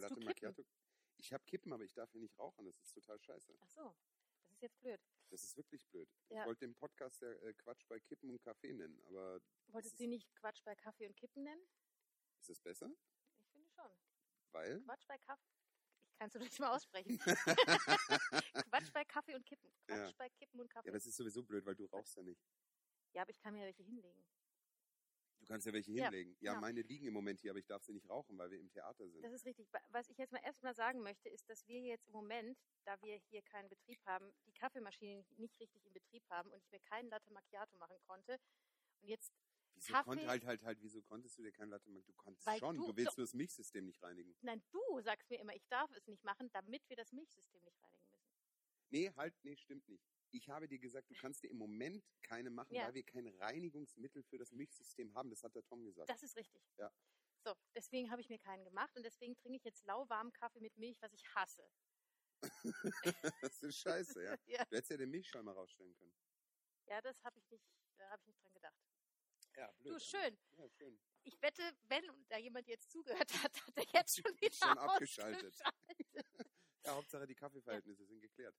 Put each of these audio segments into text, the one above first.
du Latte? Macchiato. Ich habe Kippen, aber ich darf hier nicht rauchen. Das ist total scheiße. Ach so, das ist jetzt blöd. Das ist wirklich blöd. Ja. Ich wollte den Podcast ja äh, Quatsch bei Kippen und Kaffee nennen, aber Wolltest du nicht Quatsch bei Kaffee und Kippen nennen? ist das besser? Ich finde schon. Weil? Quatsch bei Kaffee. Ich kann es doch nicht mal aussprechen. Quatsch bei Kaffee und Kippen. Quatsch Ja. bei Kippen und Kaffee. Ja, aber es ist sowieso blöd, weil du rauchst ja nicht. Ja, aber ich kann mir welche hinlegen. Du kannst ja welche Ja, hinlegen. Ja, genau. meine liegen im Moment hier, aber ich darf sie nicht rauchen, weil wir im Theater sind. Das ist richtig. Wa- Was ich jetzt mal erstmal sagen möchte, ist, dass wir jetzt im Moment, da wir hier keinen Betrieb haben, die Kaffeemaschine nicht richtig in Betrieb haben und ich mir keinen Latte Macchiato machen konnte. Und jetzt, Wieso Kaffee- konnt, halt, halt, halt, wieso konntest du dir kein Latte machen? Du konntest schon, du- du, willst so- nur das Milchsystem nicht reinigen. nein, du sagst mir immer, ich darf es nicht machen, damit wir das Milchsystem nicht reinigen müssen. Nee, halt, nee, stimmt nicht. Ich habe dir gesagt, du kannst dir im Moment keine machen, Ja. weil wir kein Reinigungsmittel für das Milchsystem haben. Das hat der Tom gesagt. Das ist richtig. Ja. So, deswegen habe ich mir keinen gemacht und deswegen trinke ich jetzt lauwarmen Kaffee mit Milch, was ich hasse. das ist scheiße, ja. Ja, Du hättest ja den Milchschäumer mal rausstellen können. ja das habe ich nicht, da habe ich nicht dran gedacht. Ja, blöd. Du, schön. Ja, schön. Ich wette, wenn da jemand jetzt zugehört hat, hat er jetzt schon wieder Schon abgeschaltet. Ja, Hauptsache die Kaffeeverhältnisse sind geklärt.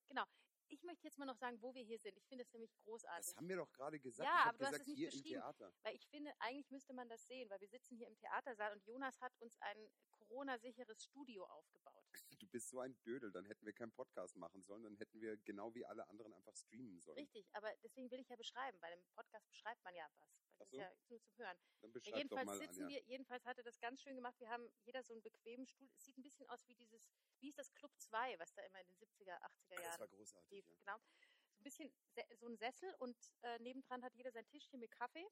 Ich möchte jetzt mal noch sagen, wo wir hier sind. Ich finde das nämlich großartig. Das haben wir doch gerade gesagt. Ja, ich aber du hast gesagt, es nicht hier im beschrieben. Theater. Weil ich finde, eigentlich müsste man das sehen, weil wir sitzen hier im Theatersaal und Jonas hat uns ein Corona-sicheres Studio aufgebaut. Du bist so ein Dödel, dann hätten wir keinen Podcast machen sollen, dann hätten wir genau wie alle anderen einfach streamen sollen. Richtig, aber deswegen will ich ja beschreiben, weil im Podcast beschreibt man ja was. Weil das so. ist ja nur zum Hören. Dann Ja, beschreib doch jedenfalls mal sitzen an. Ja. wir, jedenfalls hat er das ganz schön gemacht. Wir haben jeder so einen bequemen Stuhl. Es sieht ein bisschen aus wie dieses, wie ist das Club 2, was da immer in den 70er, 80er Das Jahren war großartig. lief. Ja. Genau. So ein bisschen so ein Sessel und äh, nebendran hat jeder sein Tischchen mit Kaffee.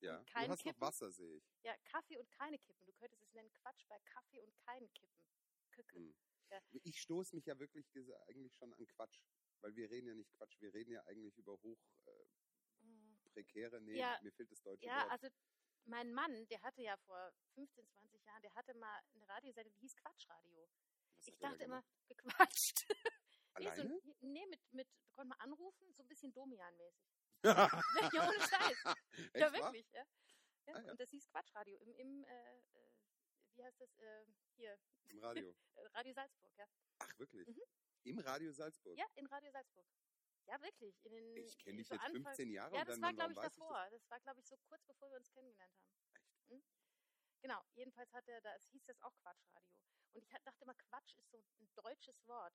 Ja. kein Du hast Kippen? noch Wasser, sehe ich. Ja, Kaffee und keine Kippen. Du könntest es nennen Quatsch bei Kaffee und keinen Kippen. Kücke. Hm. Ja. Ich stoße mich ja wirklich eigentlich schon an Quatsch. Weil wir reden ja nicht Quatsch, wir reden ja eigentlich über hoch äh, Mm. prekäre, nee, Ja. mir fehlt das deutsche Ja, Wort. also mein Mann, der hatte ja vor 15, 20 Jahren, der hatte mal eine Radiosendung, die hieß Quatschradio. Was Ich da dachte immer, gequatscht. Nee, so, Alleine? nee, mit, mit, konnte man anrufen, so ein bisschen Domian-mäßig. ja, ja, ohne Scheiß. ja, wirklich, ja. ja. Ah, ja. Und das hieß Quatschradio im, im äh, äh, wie heißt das, äh, hier, Im Radio. äh, Radio Salzburg, ja. Ach, wirklich? Mhm. Im Radio Salzburg? Ja, in Radio Salzburg. Ja, wirklich. Den, Ich kenne dich so jetzt Anfang- 15 Jahre Ja, und das dann war, glaube ich, davor. Das, war, glaube ich, so kurz bevor wir uns kennengelernt haben. Echt? Hm? Genau, jedenfalls hat er, das hieß das auch Quatschradio. Und ich dachte immer, Quatsch ist so ein deutsches Wort.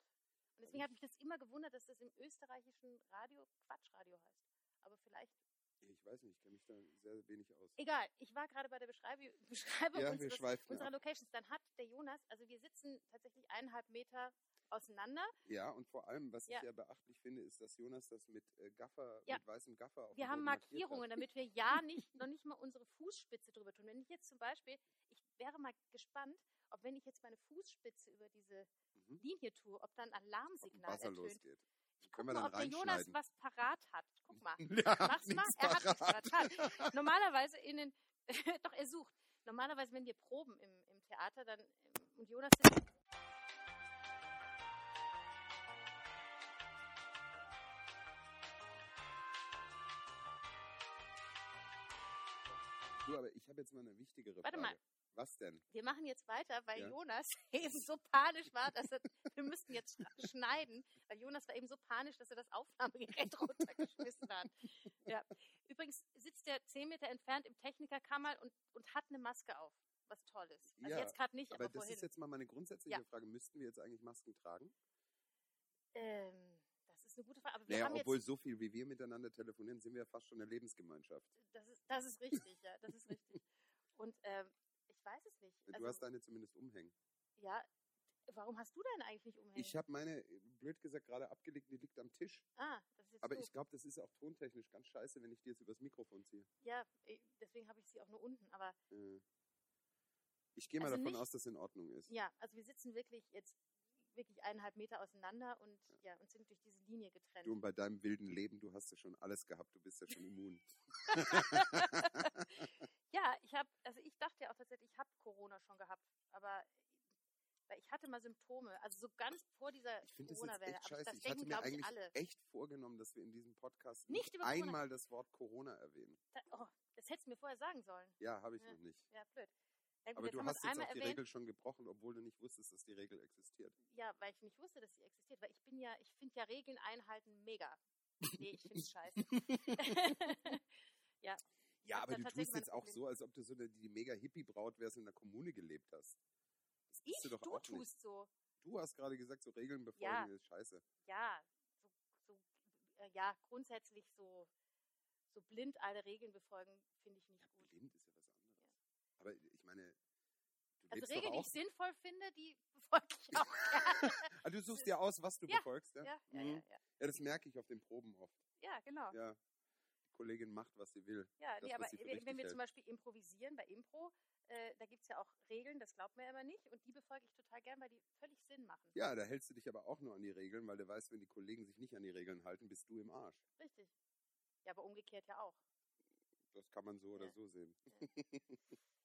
Und deswegen hat mich das immer gewundert, dass das im österreichischen Radio Quatschradio heißt. Aber vielleicht, das? Ich weiß nicht, ich kenne mich da sehr wenig aus. egal, ich war gerade bei der Beschreibung, Beschreibung Ja, unseres, schweifen unserer ab. Locations. Dann hat der Jonas, also wir sitzen tatsächlich eineinhalb Meter auseinander. Ja, und vor allem, was Ja. ich ja beachtlich finde, ist, dass Jonas das mit äh, Gaffer, Ja. mit weißem Gaffer auf Wir haben Markierungen, damit wir ja nicht, noch nicht mal unsere Fußspitze drüber tun. Wenn ich jetzt zum Beispiel, ich wäre mal gespannt, ob wenn ich jetzt meine Fußspitze über diese Mhm. Linie tue, ob dann ein Ob ein Alarmsignal ertönt. losgeht. Ich guck mal, ob der Jonas was parat hat. Guck mal. Ja, Mach's mal. Er hat nichts parat. Normalerweise in den, doch er sucht. Normalerweise, wenn wir proben im, im Theater, dann, ähm, und Jonas sitzt, Du, aber ich habe jetzt mal eine wichtigere Warte Frage. mal. Was denn? wir machen jetzt weiter, weil Ja. Jonas eben so panisch war, dass er, wir müssten jetzt sch- schneiden, weil Jonas war eben so panisch, dass er das Aufnahmegerät runtergeschmissen hat. Ja. Übrigens sitzt er zehn Meter entfernt im Technikerkammer und, und hat eine Maske auf, was toll ist. Also Ja, jetzt gerade nicht, aber, Aber das vorhin. ist jetzt mal meine grundsätzliche Ja. Frage. Müssten wir jetzt eigentlich Masken tragen? ähm, das ist eine gute Frage. Aber wir Naja, haben obwohl jetzt, so viel wie wir miteinander telefonieren, sind wir ja fast schon eine Lebensgemeinschaft. das ist, das ist richtig, ja, das ist richtig. Und ähm, weiß es nicht. Du Also, hast deine zumindest umhängen. ja, warum hast du deine eigentlich nicht umhängen? Ich habe meine, blöd gesagt, gerade abgelegt, die liegt am Tisch. ah, das ist jetzt Aber doof. ich glaube, das ist auch tontechnisch ganz scheiße, wenn ich die jetzt übers Mikrofon ziehe. Ja, eh, deswegen habe ich sie auch nur unten. Aber Äh, Ich gehe mal Also davon nicht- aus, dass es in Ordnung ist. ja, also wir sitzen wirklich jetzt wirklich eineinhalb Meter auseinander und ja, und sind durch diese Linie getrennt. Du und bei deinem wilden Leben, du hast ja schon alles gehabt, du bist ja schon immun. ja, ich habe, also ich dachte ja auch tatsächlich, ich habe Corona schon gehabt, aber weil ich hatte mal Symptome, also so ganz vor dieser Ich Corona-Welle. scheiße. das Ich hatte mir ich, eigentlich alle. echt vorgenommen, dass wir in diesem Podcast Nicht nicht, einmal das Wort Corona erwähnen. Da, oh, das hättest du mir vorher sagen sollen. Ja, habe ich Ja. noch nicht. Ja, blöd. Gut, Aber du hast jetzt auch die erwähnt. Regel schon gebrochen, obwohl du nicht wusstest, dass die Regel existiert. Ja, weil ich nicht wusste, dass sie existiert. Weil ich bin ja, ich finde ja Regeln einhalten mega. Nee, ich finde es scheiße. Ja, hab aber du tust jetzt auch so, als ob du so eine, die mega Hippie-Braut wärst und in der Kommune gelebt hast. Das ich, du doch du auch nicht. tust so. Du hast gerade gesagt, so Regeln befolgen Ja. ist scheiße. Ja, so, so äh, ja, grundsätzlich so, so blind alle Regeln befolgen, finde ich nicht Ja, gut. blind ist ja was anderes. Aber ich meine, du Also Regeln, die ich sinnvoll finde, die befolge ich auch gerne. Ah, du suchst dir aus, was du Ja, befolgst, ja? ja, ja, Mhm. ja, ja. Ja, das merke ich auf den Proben oft. ja, genau. Ja. Kollegin macht, was sie will. Ja, Das, nee, aber wenn wir hält. zum Beispiel improvisieren bei Impro, äh, da gibt es ja auch Regeln, das glaubt man ja immer nicht. Und die befolge ich total gern, weil die völlig Sinn machen. Ja, da hältst du dich aber auch nur an die Regeln, weil du weißt, wenn die Kollegen sich nicht an die Regeln halten, bist du im Arsch. Richtig. Ja, aber umgekehrt ja auch. Das kann man so oder Ja. so sehen.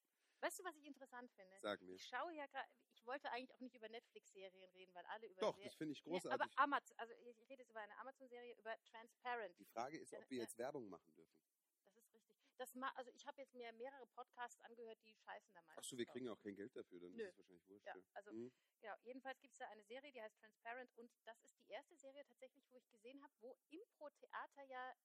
Weißt du, was ich interessant finde? Sag mir. Ich schaue ja gerade, ich wollte eigentlich auch nicht über Netflix-Serien reden, weil alle über Doch, Ser- das finde ich Nee, aber großartig. Amazon, also ich, rede jetzt über eine Amazon-Serie, über Transparent. Die Frage ist, ob wir Ja. jetzt Werbung machen dürfen. Das ist richtig. Das ma also ich habe jetzt mir mehrere Podcasts angehört, die scheißen da meistens. Ach so, wir kriegen auch kein Geld dafür, dann Nö. ist es wahrscheinlich wurscht. Ja, also Mhm. genau. Jedenfalls gibt es da eine Serie, die heißt Transparent und das ist die erste Serie tatsächlich, wo ich gesehen habe, wo Impro-Theater ja,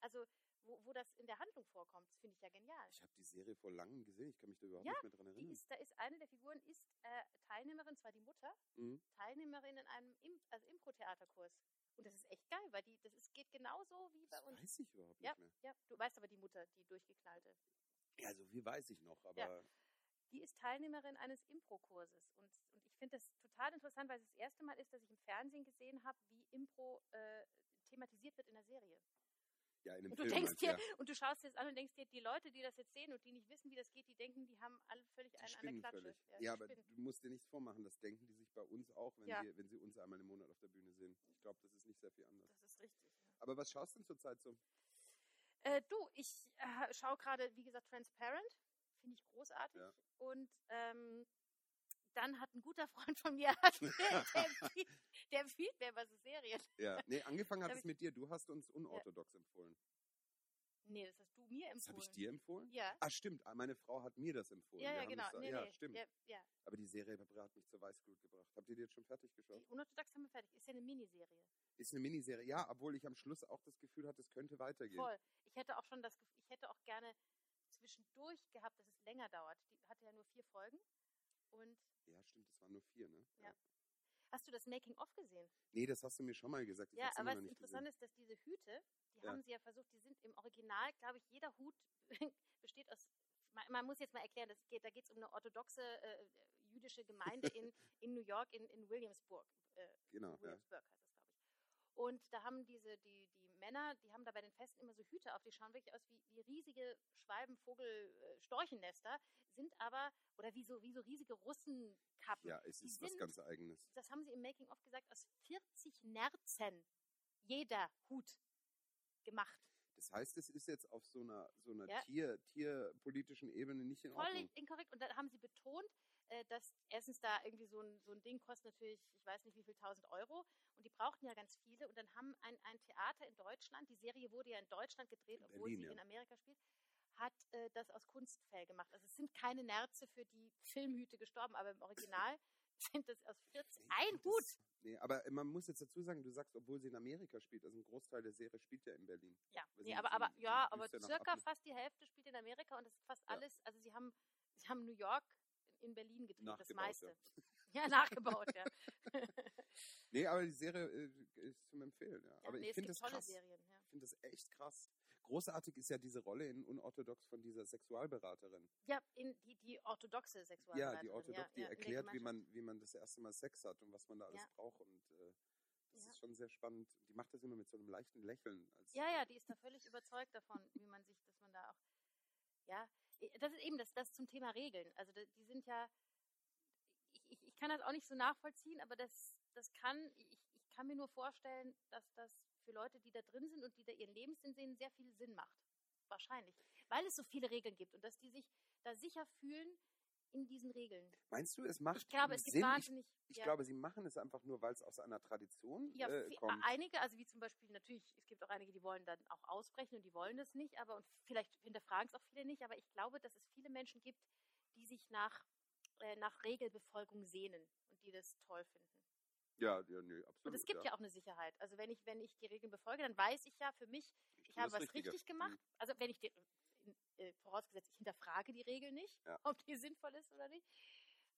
also wo, wo das in der Handlung vorkommt. Das finde ich ja genial. Ich habe die Serie vor langem gesehen, ich kann mich da überhaupt Ja, nicht mehr dran Die erinnern. ist, da ist eine der Figuren ist äh, Teilnehmerin, zwar die Mutter, Mhm. Teilnehmerin in einem Im also Impro-Theaterkurs. Und das ist echt geil, weil die, das ist, geht genauso wie bei Das uns. weiß ich überhaupt Ja. nicht mehr. Ja, du weißt aber die Mutter, die durchgeknallte. Ja, so viel weiß ich noch, aber Die ist Teilnehmerin eines Impro-Kurses. Und, und ich finde das total interessant, weil es das erste Mal ist, dass ich im Fernsehen gesehen habe, wie Impro äh, thematisiert wird in der Serie. Ja, in einem Und du Film denkst meinst dir, du, ja. und du schaust dir das an und denkst dir, die Leute, die das jetzt sehen und die nicht wissen, wie das geht, die denken, die haben alle völlig einen an der Klatsche. die Ja, aber spinnen. du musst dir nichts vormachen, das denken die sich bei uns auch, wenn, Ja. sie, wenn sie uns einmal im Monat auf der Bühne sehen. Ich glaube, das ist nicht sehr viel anders. das ist richtig. Ja. Aber was schaust du denn zurzeit so? Äh, du, ich äh, schaue gerade, wie gesagt, Transparent. Finde ich großartig. Ja. Und ähm, dann hat ein guter Freund von mir, der, empfiehlt, mir immer so Serien. Ja, nee, angefangen hat es mit dir. Du hast uns unorthodox empfohlen. Nee, das hast du mir Das habe empfohlen. ich dir empfohlen? Ja. Ah, stimmt. ah, Meine Frau hat mir das empfohlen. Ja, ja, genau. Nee, ja, nee. stimmt. Ja, ja. Aber die Serie hat mich zur Weißglut gebracht. Habt ihr die jetzt schon fertig geschaut? Die Unorthodox haben wir fertig. Ist ja eine Miniserie. Ist eine Miniserie. Ja, obwohl ich am Schluss auch das Gefühl hatte, es könnte weitergehen. Voll. Ich hätte auch schon das Gefühl, ich hätte auch gerne zwischendurch gehabt, dass es länger dauert. Die hatte ja nur vier Folgen. Und Ja, stimmt. Es waren nur vier, ne? Ja. hast du das Making-of gesehen? Nee, das hast du mir schon mal gesagt. Ich Ja, aber was interessant gesehen. ist, dass diese Hüte, die Ja. haben sie ja versucht, die sind im Original, glaube ich, jeder Hut besteht aus, man, man muss jetzt mal erklären, das geht, da geht es um eine orthodoxe äh, jüdische Gemeinde in, in New York, in, in Williamsburg. Äh, Genau, ja. Williamsburg heißt das, glaube ich. Und da haben diese, die, die Männer, die haben da bei den Festen immer so Hüte auf, die schauen wirklich aus wie, wie riesige Schwalben, Vogel, äh, sind aber, oder wie so, wie so riesige Russenkappen. Ja, es Die ist was sind- ganz Eigenes. Das haben sie im Making-of gesagt, aus 40 Nerzen jeder Hut gemacht. Das heißt, es ist jetzt auf so einer, so einer Ja. Tier, tierpolitischen Ebene nicht in Ordnung. Völlig inkorrekt. Und dann haben sie betont, äh, dass erstens da irgendwie so ein, so ein Ding kostet natürlich, ich weiß nicht wie viel, tausend Euro. Und die brauchten ja ganz viele. Und dann haben ein, ein Theater in Deutschland, die Serie wurde ja in Deutschland gedreht, In obwohl Berlin, sie ja. in Amerika spielt, hat äh, das aus Kunstfell gemacht. Also es sind keine Nerze für die Filmhüte gestorben, aber im Original sind das aus 40. Nee, Ein das- Hut! Nee, aber man muss jetzt dazu sagen, du sagst, obwohl sie in Amerika spielt, also ein Großteil der Serie spielt ja in Berlin. Ja, nee, aber, aber ja, aber circa fast die Hälfte spielt in Amerika und das ist fast Ja. alles, also sie haben, sie haben New York in Berlin gedreht, das meiste. Ja, nachgebaut, ja. Nee, aber die Serie äh, ist zum Empfehlen, ja. ja aber nee, ich finde das tolle krass. Serien, ja. Ich finde das echt krass. Großartig ist ja diese Rolle in Unorthodox von dieser Sexualberaterin. Ja, in die, die orthodoxe Ja, Sexualberaterin. die Orthodox, ja, die ja, in der erklärt, wie man, wie man das erste Mal Sex hat und was man da alles Ja. braucht. Und äh, das Ja. ist schon sehr spannend. Die macht das immer mit so einem leichten Lächeln. Ja, ja, die ist da völlig überzeugt davon, wie man sich, dass man da auch, ja, das ist eben das, das zum Thema Regeln. Also die sind ja, ich, ich, ich kann das auch nicht so nachvollziehen, aber das, das kann, ich, ich kann mir nur vorstellen, dass das für Leute, die da drin sind und die da ihren Lebenssinn sehen, sehr viel Sinn macht. Wahrscheinlich. Weil es so viele Regeln gibt und dass die sich da sicher fühlen in diesen Regeln. Meinst du, es macht Ich glaube, es gibt Sinn? Ich, wahnsinnig. ich ja. glaube, sie machen es einfach nur, weil es aus einer Tradition Ja, äh, kommt. einige, also wie zum Beispiel natürlich, es gibt auch einige, die wollen dann auch ausbrechen und die wollen das nicht, aber und vielleicht hinterfragen es auch viele nicht, aber ich glaube, dass es viele Menschen gibt, die sich nach, äh, nach Regelbefolgung sehnen und die das toll finden. Ja, ja, nee, absolut. Und es gibt ja. auch eine Sicherheit. Also wenn ich, wenn ich die Regeln befolge, dann weiß ich ja für mich, ich habe was richtig gemacht. Mhm. Also wenn ich die, äh, vorausgesetzt, ich hinterfrage die Regel nicht, Ja. ob die sinnvoll ist oder nicht,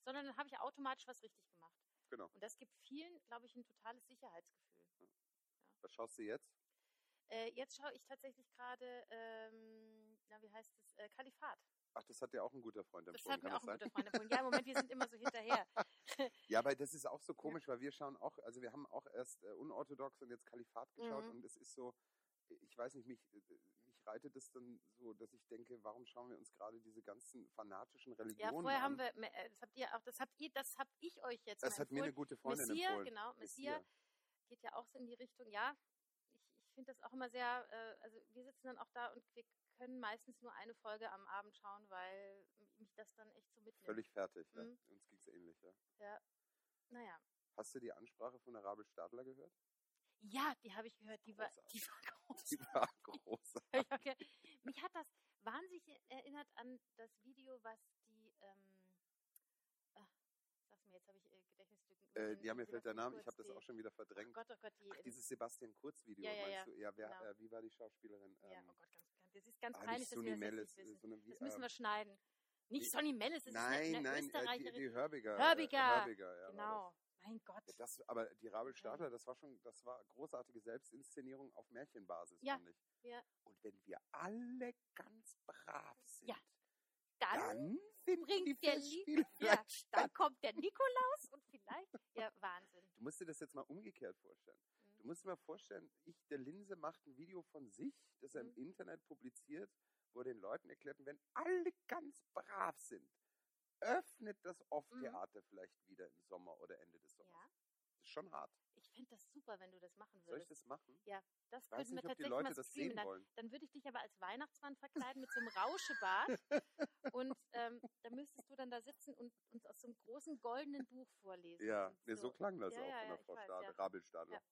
sondern dann habe ich automatisch was richtig gemacht. Genau. Und das gibt vielen, glaube ich, ein totales Sicherheitsgefühl. Was schaust du jetzt? Äh, jetzt schaue ich tatsächlich gerade, ähm, na wie heißt es, äh, Kalifat. Ach, das hat ja auch ein guter Freund Das empfohlen, hat mir kann auch ein das guter Freund empfohlen. Ja, im Moment, wir sind immer so hinterher. Ja, weil das ist auch so komisch, weil wir schauen auch, also wir haben auch erst äh, unorthodox und jetzt Kalifat geschaut Mhm. und es ist so, ich weiß nicht, mich, äh, mich reitet es dann so, dass ich denke, warum schauen wir uns gerade diese ganzen fanatischen Ja, Religionen vorher an? haben wir, äh, das habt ihr auch, das habt ihr, das habt ich euch jetzt das hat mir eine empfohlen. gute Freundin Messiah, empfohlen. genau, Messiah geht ja auch so in die Richtung, ja, ich, ich finde das auch immer sehr, äh, also wir sitzen dann auch da und wir können meistens nur eine Folge am Abend schauen, weil mich das dann echt so mitnimmt. Völlig fertig, ja. Mhm. Uns ging es ähnlich, ja. Ja. Naja. Hast du die Ansprache von Rabel Stadler gehört? Ja, die habe ich gehört, die war, Großartig. die war groß. Die war großartig. Mich hat das wahnsinnig erinnert an das Video, was die, ähm, ach, sag's mir, jetzt habe ich äh, Gedächtnislücken. Äh, ja, äh, mir fällt der Sebastian Name, ich habe das auch schon wieder verdrängt. Gott, oh Gott, die, Ach, dieses Sebastian Kurz-Video, Ja, ja, meinst ja, du? Ja, wer, genau. äh, wie war die Schauspielerin? ja, Ähm, oh Gott, ganz bekannt. Das ist ganz ah, peinlich, dass Sunny wir das Mellis, nicht äh, wissen. sondern wie, Das müssen ähm, wir schneiden. Nicht Sonny Mellis, das Nein, ist eine, eine nein, äh, die, Österreicherin. die Hörbiger. Hörbiger, Äh, Hörbiger, ja, genau. Mein Gott. Das. Aber die Rabel Okay. Stadler, das war schon, das war großartige Selbstinszenierung auf Märchenbasis, Ja, fand ich. ja. Und wenn wir alle ganz brav sind, Ja, Dann, dann bringt die der Festspiele ja, dann kommt der Nikolaus und vielleicht, ja, Wahnsinn. Du musst dir das jetzt mal umgekehrt vorstellen. Mhm. Du musst dir mal vorstellen, ich, der Linse, macht ein Video von sich, das er Mhm. im Internet publiziert, wo er den Leuten erklärt, wenn alle ganz brav sind, öffnet das Off-Theater vielleicht wieder im Sommer oder Ende des Sommers. Mhm. Ja, Das ist schon hart. ich fände das super, wenn du das machen Soll ich würdest. das machen? Ja, das Ich weiß könnten wir nicht, ob die tatsächlich Leute mal das streamen. sehen Dann, wollen. dann würde ich dich aber als Weihnachtsmann verkleiden mit so einem Rauschebart. und ähm, da müsstest du dann da sitzen und uns aus so einem großen goldenen Buch vorlesen. Ja, nee, so klang das Ja, auch ja, von der Frau weiß, Stadler. Rabelstadler. Ja.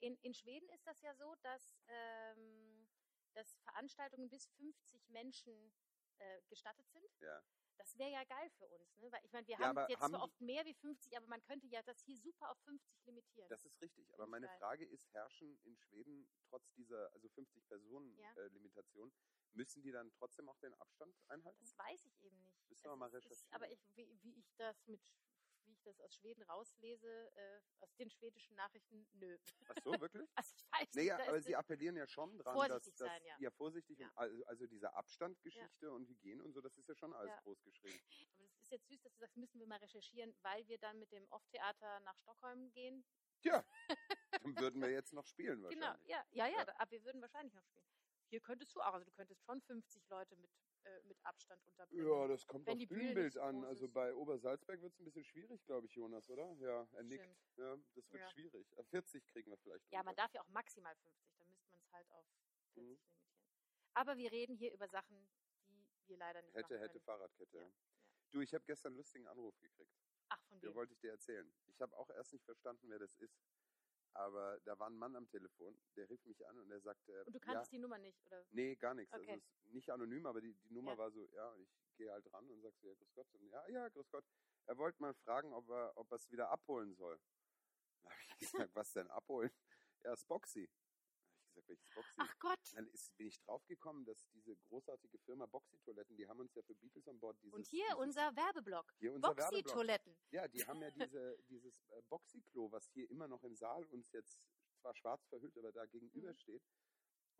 In, in Schweden ist das ja so, dass, ähm, dass Veranstaltungen bis 50 Menschen äh, gestattet sind. Ja. Das wäre ja geil für uns, ne? Weil ich meine, wir Ja, haben jetzt haben die- oft mehr wie 50, aber man könnte ja das hier super auf 50 limitieren. Das ist richtig. Aber meine geil. Frage ist, herrschen in Schweden trotz dieser also 50 Personen Ja. äh, Limitation, müssen die dann trotzdem auch den Abstand einhalten? Das weiß ich eben nicht. Müssen wir mal ist, ist, recherchieren. aber ich, wie, wie ich das mit ich das aus Schweden rauslese, äh, aus den schwedischen Nachrichten, nö. Ach so, wirklich? Also ich weiß Naja, aber Sie appellieren ja schon dran, Vorsichtig dass, dass sein, ja. vorsichtig Ja. und also, also diese Abstandgeschichte und Hygiene und so, das ist ja schon alles Ja. groß geschrieben. aber das ist jetzt süß, dass du sagst, müssen wir mal recherchieren, weil wir dann mit dem Off-Theater nach Stockholm gehen. Tja, dann würden wir jetzt noch spielen Genau, wahrscheinlich. ja, ja, ja, Ja. aber wir würden wahrscheinlich noch spielen. Hier könntest du auch, also du könntest schon 50 Leute mit, äh, mit Abstand unterbringen. Ja, das kommt Wenn auf Bühne Bühnenbild an. Also bei Obersalzberg wird es ein bisschen schwierig, glaube ich, Jonas, oder? Ja, er nickt. Ja, das wird Ja. schwierig. Äh, 40 kriegen wir vielleicht. Ja, man unter. darf ja auch maximal 50, dann müsste man es halt auf 40 Mhm. limitieren. Aber wir reden hier über Sachen, die wir leider nicht Hätte, hätte. Fahrradkette. Ja. Du, ich habe gestern einen lustigen Anruf gekriegt. Ach, von wem? wollte ich dir erzählen. Ich habe auch erst nicht verstanden, wer das ist. Aber da war ein Mann am Telefon, der rief mich an und er sagte, Und du ja, kanntest die Nummer nicht, oder? nee, gar nichts. Okay. Also es ist nicht anonym, aber die, die Nummer Ja. war so, ja, und ich gehe halt ran und sagst so, ja, grüß Gott. Und ja, ja, grüß Gott. Er wollte mal fragen, ob er ob er es wieder abholen soll. Da habe ich gesagt, was denn abholen? Ja, das Boxy. Da habe ich gesagt, welches Boxy? Ach Gott! Dann ist, bin ich draufgekommen, dass diese großartige Firma Boxy-Toiletten, die haben uns ja für Beatles on Board dieses... Und hier dieses, unser Werbeblock. hier unser. Boxy-Toiletten. Ja, die haben ja diese, dieses äh, Boxy-Klo, was hier immer noch im Saal uns jetzt zwar schwarz verhüllt, aber da gegenüber Mhm. steht.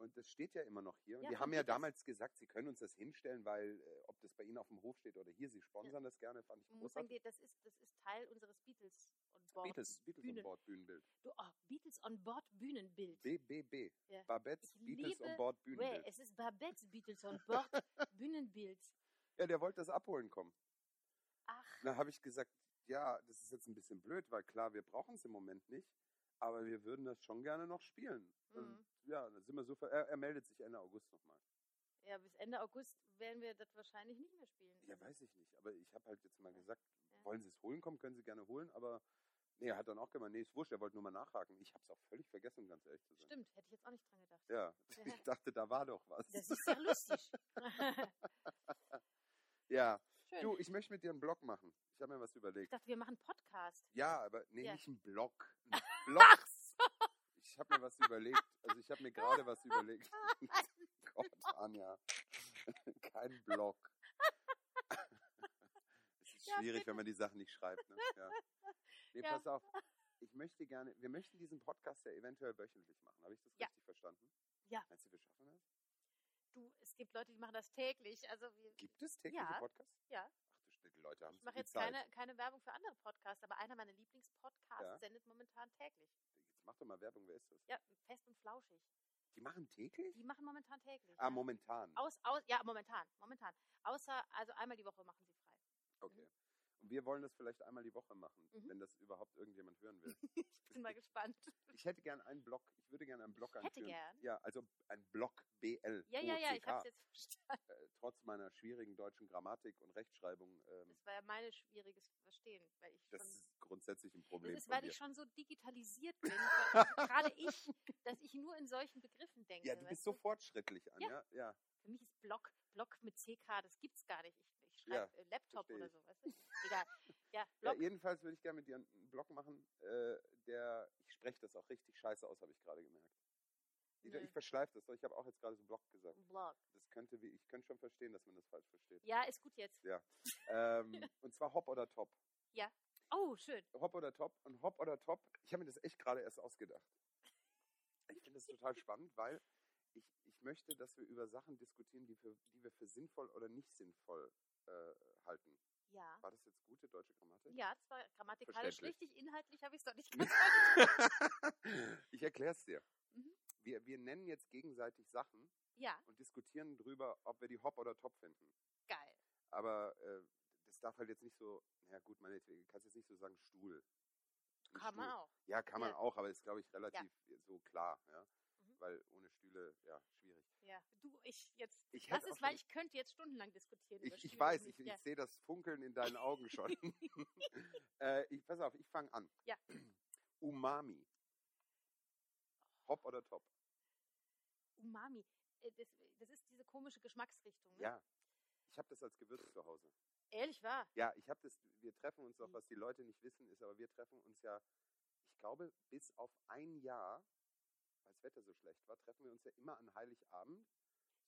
Und das steht ja immer noch hier. Und Ja, die haben ja damals gesagt, sie können uns das hinstellen, weil äh, ob das bei ihnen auf dem Hof steht oder hier, sie sponsern das gerne, fand ich großartig. das ist, das ist Teil unseres Beatles on Board. Beatles, Beatles on Bühnen. Board Bühnenbild. Du, oh, Beatles on Board Bühnenbild. BBB. Ja. Babettes Ich Beatles on Board Bühnenbild. es ist Babettes Beatles on Board Bühnenbild. Ja, der wollte das abholen kommen. Ach, Da habe ich gesagt, ja, das ist jetzt ein bisschen blöd, weil klar, wir brauchen es im Moment nicht, aber wir würden das schon gerne noch spielen. Und Mhm. ja, da sind wir so ver er, er meldet sich Ende August nochmal. ja, bis Ende August werden wir das wahrscheinlich nicht mehr spielen. Ja, weiß ich nicht, aber ich habe halt jetzt mal gesagt, Ja. wollen Sie es holen kommen, können Sie gerne holen, aber nee, er hat dann auch gemeint, nee, ist wurscht, er wollte nur mal nachhaken. Ich habe es auch völlig vergessen, um ganz ehrlich zu sein. Stimmt, hätte ich jetzt auch nicht dran gedacht. Ja, ich dachte, da war doch was. Das ist ja lustig. Ja, schön. Du, ich möchte mit dir einen Blog machen. Ich habe mir was ich überlegt. dachte, wir machen einen Podcast. Ja, aber nee, Ja. nicht einen Blog. Ein Blog. Ach so. Ich habe mir was überlegt. Also ich habe mir gerade was überlegt. Gott, Anja. Kein Blog. Schwierig, wenn man die Sachen nicht schreibt. Ne? Ja. Nee, pass auf. Ich möchte gerne, wir möchten diesen Podcast ja eventuell wöchentlich machen. Habe ich das richtig verstanden? Ja. Meinst du, wir schaffen das? Du, es gibt Leute, die machen das täglich. Also wir, Gibt es tägliche Ja. Podcasts? Ja. Ach du Schnitt, die Leute haben ich mache jetzt Zeit. keine, keine Werbung für andere Podcasts, aber einer meiner Lieblingspodcasts Ja. sendet momentan täglich. Jetzt mach doch mal Werbung, wer ist das? Ja, fest und flauschig. Die machen täglich? Die machen momentan täglich. Ah, ja. momentan. Aus, aus, ja, momentan, momentan. Außer, also einmal die Woche machen sie. Okay. Und wir wollen das vielleicht einmal die Woche machen, Mhm. wenn das überhaupt irgendjemand hören will. Ich bin mal gespannt. Ich hätte gern einen Blog. Ich würde gerne einen Blog Hätte einführen. gern. Ja, also ein Blog BL. Ja, ja, ja, ich habe es jetzt verstanden. Äh, trotz meiner schwierigen deutschen Grammatik und Rechtschreibung. Ähm, Das war ja meine schwieriges Verstehen, weil ich das schon, ist grundsätzlich ein das Problem. ist, von weil ich schon so digitalisiert bin, gerade ich, dass ich nur in solchen Begriffen denke. ja, du bist so fortschrittlich, Anja. Ja. Für mich ist Block, Block mit CK, das gibt's gar nicht. Ich, ich Ja, äh, Laptop oder so, weißt du? Egal. Ja, ja, jedenfalls würde ich gerne mit dir einen Blog machen, äh, der, ich spreche das auch richtig scheiße aus, habe ich gerade gemerkt. Ich, ich verschleife das, ich habe auch jetzt gerade so Blog gesagt. Block. Das könnte, wie, ich könnte schon verstehen, dass man das falsch versteht. Ja, ist gut jetzt. Ähm, und zwar Hop oder Top. Oh, schön. Hop oder Top und Hop oder Top, ich habe mir das echt gerade erst ausgedacht. Ich finde das total spannend, weil ich, ich möchte, dass wir über Sachen diskutieren, die, für, die wir für sinnvoll oder nicht sinnvoll äh, halten. Ja. War das jetzt gute deutsche Grammatik? Ja, das war grammatikalisch richtig. Inhaltlich habe ich es doch nicht ganz ich erkläre es dir. Mhm. Wir, wir nennen jetzt gegenseitig Sachen Ja, und diskutieren drüber, ob wir die Hop oder Top finden. geil. Aber äh, das darf halt jetzt nicht so, na gut, meinetwegen, kannst jetzt nicht so sagen Stuhl. Ein Kann man Stuhl. auch. Ja, kann man Ja. auch, aber ist, glaube ich, relativ so klar, ja. Mhm. Weil ohne Stühle, ja. Ja, du, ich jetzt. Ich das ist, weil ich könnte jetzt stundenlang diskutieren über Ich, ich weiß, ich, ich sehe das Funkeln in deinen Augen schon. äh, ich, pass auf, ich fange an. Ja. Umami. Hop oder Top? Umami. Äh, Das, das ist diese komische Geschmacksrichtung. Ne? Ja. Ich habe das als Gewürz zu Hause. Ehrlich wahr? Ja, ich habe das, wir treffen uns auch, Mhm. was die Leute nicht wissen, ist, aber wir treffen uns ja, ich glaube, bis auf ein Jahr, das Wetter so schlecht war, treffen wir uns ja immer an Heiligabend.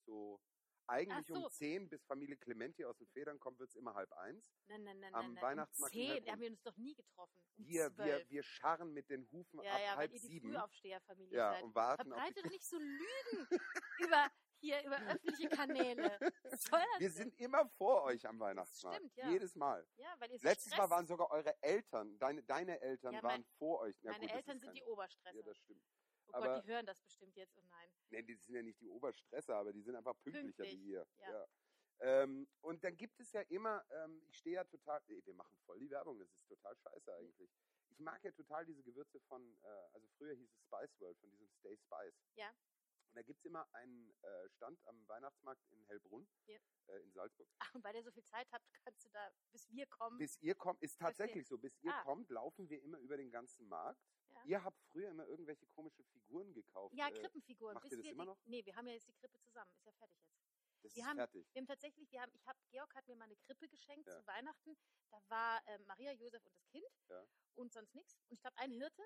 So eigentlich so. um 10, bis Familie Clementi aus den Federn kommt, wird es immer halb eins. Nein, nein, nein, Am nein. Weihnachtsmarkt Um in 10 Heilbronn. haben wir uns doch nie getroffen. Um Wir, wir, 12. wir scharren mit den Hufen ja, ab ja, weil halb ihr die sieben. Frühaufsteherfamilie Ja, seid. und warten auf die Verbreite doch nicht so Lügen über hier über öffentliche Kanäle. Das Wir sind immer vor euch am Weihnachtsmarkt. stimmt, ja. Jedes Mal. ja, weil ihr so Letztes Mal Stress- waren sogar eure Eltern, deine, deine Eltern Ja, waren mein- vor euch. Na meine gut, das Eltern sind die kein- Oberstresser. Ja, das stimmt. Oh Gott, aber- die hören das bestimmt jetzt. Oh nein. Nee, die sind ja nicht die Oberstresser, aber die sind einfach pünktlicher Pünktlich, wie ihr. ja. Ähm, und dann gibt es ja immer, ähm, ich stehe ja total, ey, wir machen voll die Werbung, das ist total scheiße eigentlich. Ich mag ja total diese Gewürze von, äh, also früher hieß es Spice World, von diesem Stay Spice. Ja. Und da gibt es immer einen äh, Stand am Weihnachtsmarkt in Hellbrunn, Ja. äh, in Salzburg. Ach, und weil ihr so viel Zeit habt, kannst du da, bis wir kommen. Bis ihr kommt, ist tatsächlich so, bis ihr Ah. kommt, laufen wir immer über den ganzen Markt. Ja. Ihr habt früher immer irgendwelche komische Figuren gekauft. ja, äh, Krippenfiguren. macht bis ihr das wir immer die, noch? Nee, wir haben ja jetzt die Krippe zusammen. Ist ja fertig jetzt. das wir ist haben- fertig. Wir haben tatsächlich, wir haben, ich habe, Georg hat mir mal eine Krippe geschenkt Ja. zu Weihnachten. Da war ähm, Maria, Josef und das Kind Ja. und sonst nichts. Und ich glaube, ein Hirte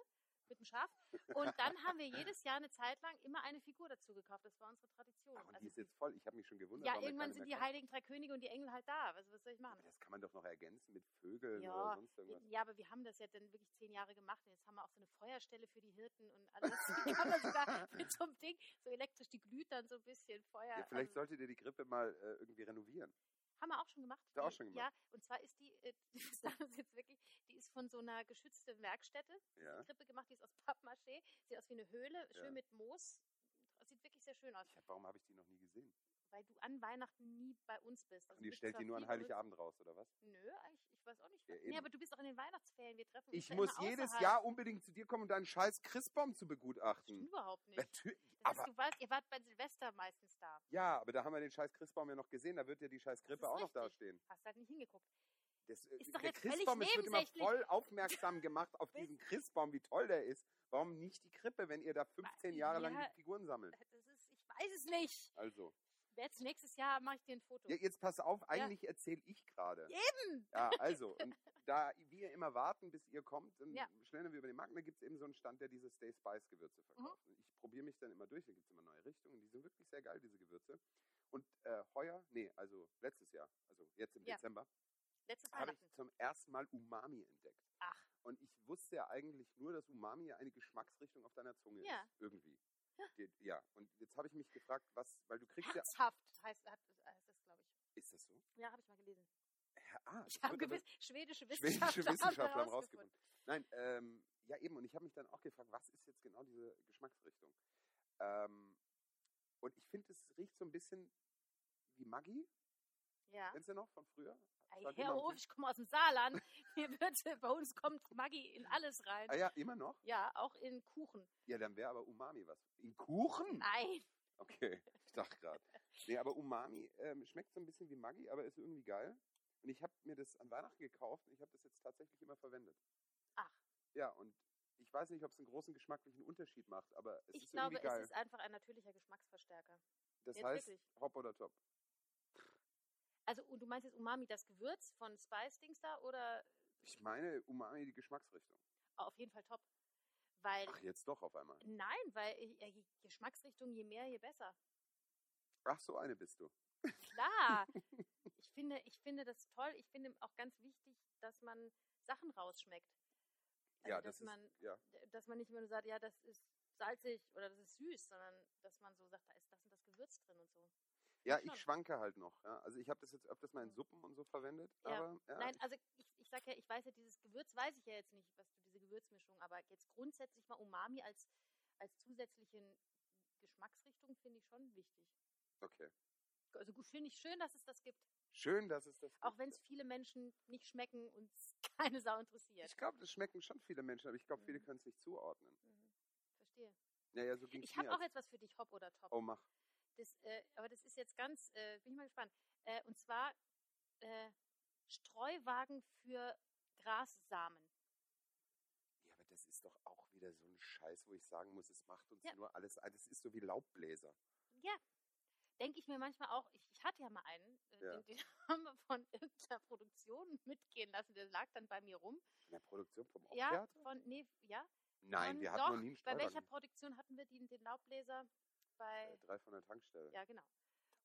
mit einem Schaf. Und dann haben wir jedes Jahr eine Zeit lang immer eine Figur dazu gekauft. Das war unsere Tradition. Ach, und Also die ist jetzt voll. Ich habe mich schon gewundert. ja, irgendwann sind die heiligen dreiÖnige und die Engel halt da. Also was soll ich machen? Aber das kann man doch noch ergänzen mit Vögeln Ja, oder sonst irgendwas. Ja, aber wir haben das ja dann wirklich zehn Jahre gemacht und jetzt haben wir auch so eine Feuerstelle für die Hirten und alles. Kann man sogar mit so einem Ding, so elektrisch, die glüht dann so ein bisschen Feuer. Ja, vielleicht also, solltet ihr die Grippe mal äh, irgendwie renovieren. Haben wir auch schon gemacht. Ihr auch Die- schon Ja, und zwar ist die, äh, sagen sie jetzt wirklich, die ist von so einer geschützten Werkstätte, Ja. Krippe gemacht, die ist aus Pappmaché, sieht aus wie eine Höhle, schön Ja. mit Moos. Sieht wirklich sehr schön aus, hab, warum habe ich die noch nie gesehen? Weil du an Weihnachten nie bei uns bist. Also Und bist stellt die nur an Heiligabend raus, oder was? Nö, eigentlich, ich weiß auch nicht. Ja, nee, aber du bist auch in den Weihnachtsferien, wir treffen uns Ich ja muss jedes außerhalb. Jahr unbedingt zu dir kommen, um deinen scheiß Christbaum zu begutachten. überhaupt nicht. Natürlich. Das Aber, ist, du warst, ihr wart bei Silvester meistens da. ja, aber da haben wir den scheiß Christbaum ja noch gesehen. Da wird ja die scheiß Grippe auch noch richtig. dastehen. Hast halt nicht hingeguckt. Das, äh, Ist doch der jetzt völlig Christbaum, es wird immer voll aufmerksam gemacht auf diesen Christbaum, wie toll der ist. Warum nicht die Krippe, wenn ihr da 15 Jahre lang ja. die Figuren sammelt? Das ist, ich weiß es nicht. Also, Jetzt nächstes Jahr mache ich dir ein Foto. Ja, jetzt pass auf, eigentlich erzähle ich gerade. Eben! Ja, also, da wir immer warten, bis ihr kommt, dann Ja. schnellen wir über den Markt. Da gibt es eben so einen Stand, der diese Stay Spice Gewürze Mhm. verkauft. Und ich probiere mich dann immer durch, da gibt es immer neue Richtungen. Die sind wirklich sehr geil, diese Gewürze. Und äh, heuer, nee, also letztes Jahr, also jetzt im Ja. Dezember, Letztes habe ich zum ersten Mal Umami entdeckt. Ach. Und ich wusste ja eigentlich nur, dass Umami ja eine Geschmacksrichtung auf deiner Zunge Ja. ist. Irgendwie. Die, ja, und jetzt habe ich mich gefragt, was, weil du kriegst ja. Herzhaft heißt, hat, heißt das, glaube ich. Ist das so? Ja, habe ich mal gelesen. Ja, ah, Ich habe gewiss, schwedische schwedische Wissenschaftler, Wissenschaftler haben rausgefunden. Nein, ähm, ja eben, und ich habe mich dann auch gefragt, was ist jetzt genau diese Geschmacksrichtung? Ähm, und ich finde, es riecht so ein bisschen wie Maggi, Ja. kennst du noch von früher? Auf, Tisch. ich komme aus dem Saarland. Hier wird, bei uns kommt Maggi in alles rein. Ah ja, immer noch? Ja, auch in Kuchen. Ja, dann wäre aber Umami was. In Kuchen? Nein. Okay, ich dachte gerade. Nee, aber Umami ähm, schmeckt so ein bisschen wie Maggi, aber ist irgendwie geil. Und ich habe mir das an Weihnachten gekauft und ich habe das jetzt tatsächlich immer verwendet. Ach. Ja, und ich weiß nicht, ob es einen großen geschmacklichen Unterschied macht, aber es Ich ist glaube, irgendwie geil. es ist einfach ein natürlicher Geschmacksverstärker. das jetzt heißt, wirklich. hopp oder top. Also, und du meinst jetzt Umami, das Gewürz von Spice-Dings da oder Ich meine Umami die Geschmacksrichtung. auf jeden Fall top? Weil, Ach, jetzt doch auf einmal. nein, weil äh, Geschmacksrichtung, je mehr, je besser. Ach, so eine bist du. Klar. ich finde, ich finde das toll. Ich finde auch ganz wichtig, dass man Sachen rausschmeckt. Also, ja, dass das man, ist, ja. dass man nicht immer nur sagt, ja, das ist salzig oder das ist süß, sondern dass man so sagt, da ist das und das Gewürz drin und so. Ja, ich schwanke halt noch. Ja. Also ich habe das jetzt öfters mal in Mhm. Suppen und so verwendet, Ja. aber ja, Nein, also ich, ich sag ja, ich weiß ja, dieses Gewürz weiß ich ja jetzt nicht, was du diese Gewürzmischung, aber jetzt grundsätzlich mal Umami als, als zusätzliche Geschmacksrichtung finde ich schon wichtig. okay. Also gut, finde ich schön, dass es das gibt. Schön, dass es das Auch gibt. wenn es viele Menschen nicht schmecken und es keine Sau interessiert. Ich glaube, das schmecken schon viele Menschen, aber ich glaube, viele Mhm. können es nicht zuordnen. Mhm. Verstehe. Naja, so ging es Ich habe auch jetzt was für dich, Hop oder Top. oh, mach. Das, äh, aber das ist jetzt ganz, äh, bin ich mal gespannt. Äh, und zwar äh, Streuwagen für Grassamen. Ja, aber das ist doch auch wieder so ein Scheiß, wo ich sagen muss, es macht uns Ja. nur alles. Das ist so wie Laubbläser. Ja, denke ich mir manchmal auch. Ich, ich hatte ja mal einen, äh, Ja. den, den haben wir von irgendeiner Produktion mitgehen lassen. Der lag dann bei mir rum. In der Produktion vom Ja, Auftheater? von, nee, ja. Nein, von, wir hatten doch, noch nie einen Bei welcher Streuwagen. Produktion hatten wir den, den Laubbläser? Bei, Äh, drei von der Tankstelle. ja, genau.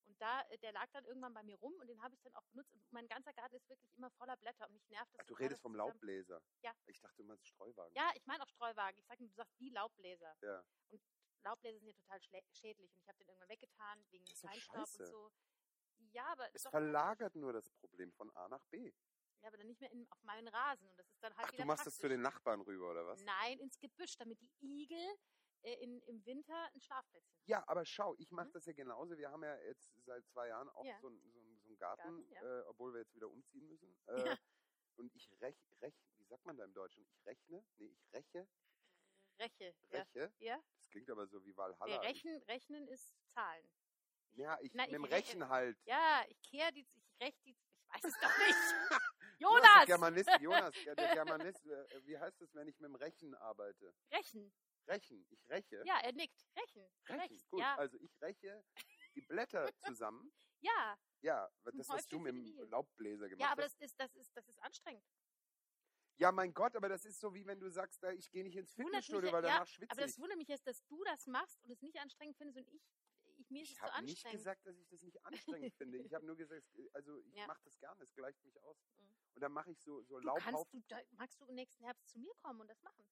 Und da, äh, der lag dann irgendwann bei mir rum und den habe ich dann auch benutzt. Und mein ganzer Garten ist wirklich immer voller Blätter und mich nervt das. Ach, du total, redest vom zusammen- Laubbläser. Ja. Ich dachte, du meinst Streuwagen. Ja, ich meine auch Streuwagen. Ich sage, du sagst die Laubbläser. Ja. Laubbläser sind ja total schädlich und ich habe den irgendwann weggetan wegen Feinstaub und so. Ja, aber Es doch- verlagert nur das Problem von A nach B. Ja, aber dann nicht mehr in, auf meinen Rasen. Und das ist dann halt Ach, wieder du machst das zu praktisch. den Nachbarn rüber, oder was? Nein, ins Gebüsch, damit die Igel in, im Winter ein Schlafplätzchen. Ja, aber schau, ich mache Mhm. das ja genauso. Wir haben ja jetzt seit zwei Jahren auch Ja. so, einen- so, so einen Garten, Garten, ja. äh, obwohl wir jetzt wieder umziehen müssen. Äh, Ja. Und ich rech, rech, wie sagt man da im Deutschen? Ich rechne? Nee, ich räche. Reche. Reche? ja? Das klingt aber so wie Nee, Valhalla. rechnen, rechnen ist Zahlen. ja, ich Na, mit dem Rechen halt. Ja, ich kehre die, ich rech die, ich weiß es doch nicht. Jonas! Der Jonas! Germanist, Jonas, der der Germanist, äh, wie heißt es, wenn ich mit dem Rechen arbeite? Rechen. Rechen, ich räche. Ja, er nickt. Rechen, rechst. gut. Ja, Also ich räche die Blätter zusammen. ja, Ja, das, Häufchen du mit dem. Laubbläser gemacht ja, aber hast. das ist, das ist, das ist anstrengend. Ja, mein Gott, aber das ist so wie wenn du sagst, äh, ich gehe nicht ins Fitnessstudio, ja- weil ja, danach schwitze Aber das ich. wundert mich jetzt, dass du das machst und es nicht anstrengend findest und ich, ich mir ist es Ich zu habe nicht anstrengend. gesagt, dass ich das nicht anstrengend finde. Ich habe nur gesagt, es- also ich Ja. mache das gerne, es gleicht mich aus. Mhm. Und dann mache ich so, so du Laub auf. kannst, du, da, magst du nächsten Herbst zu mir kommen und das machen?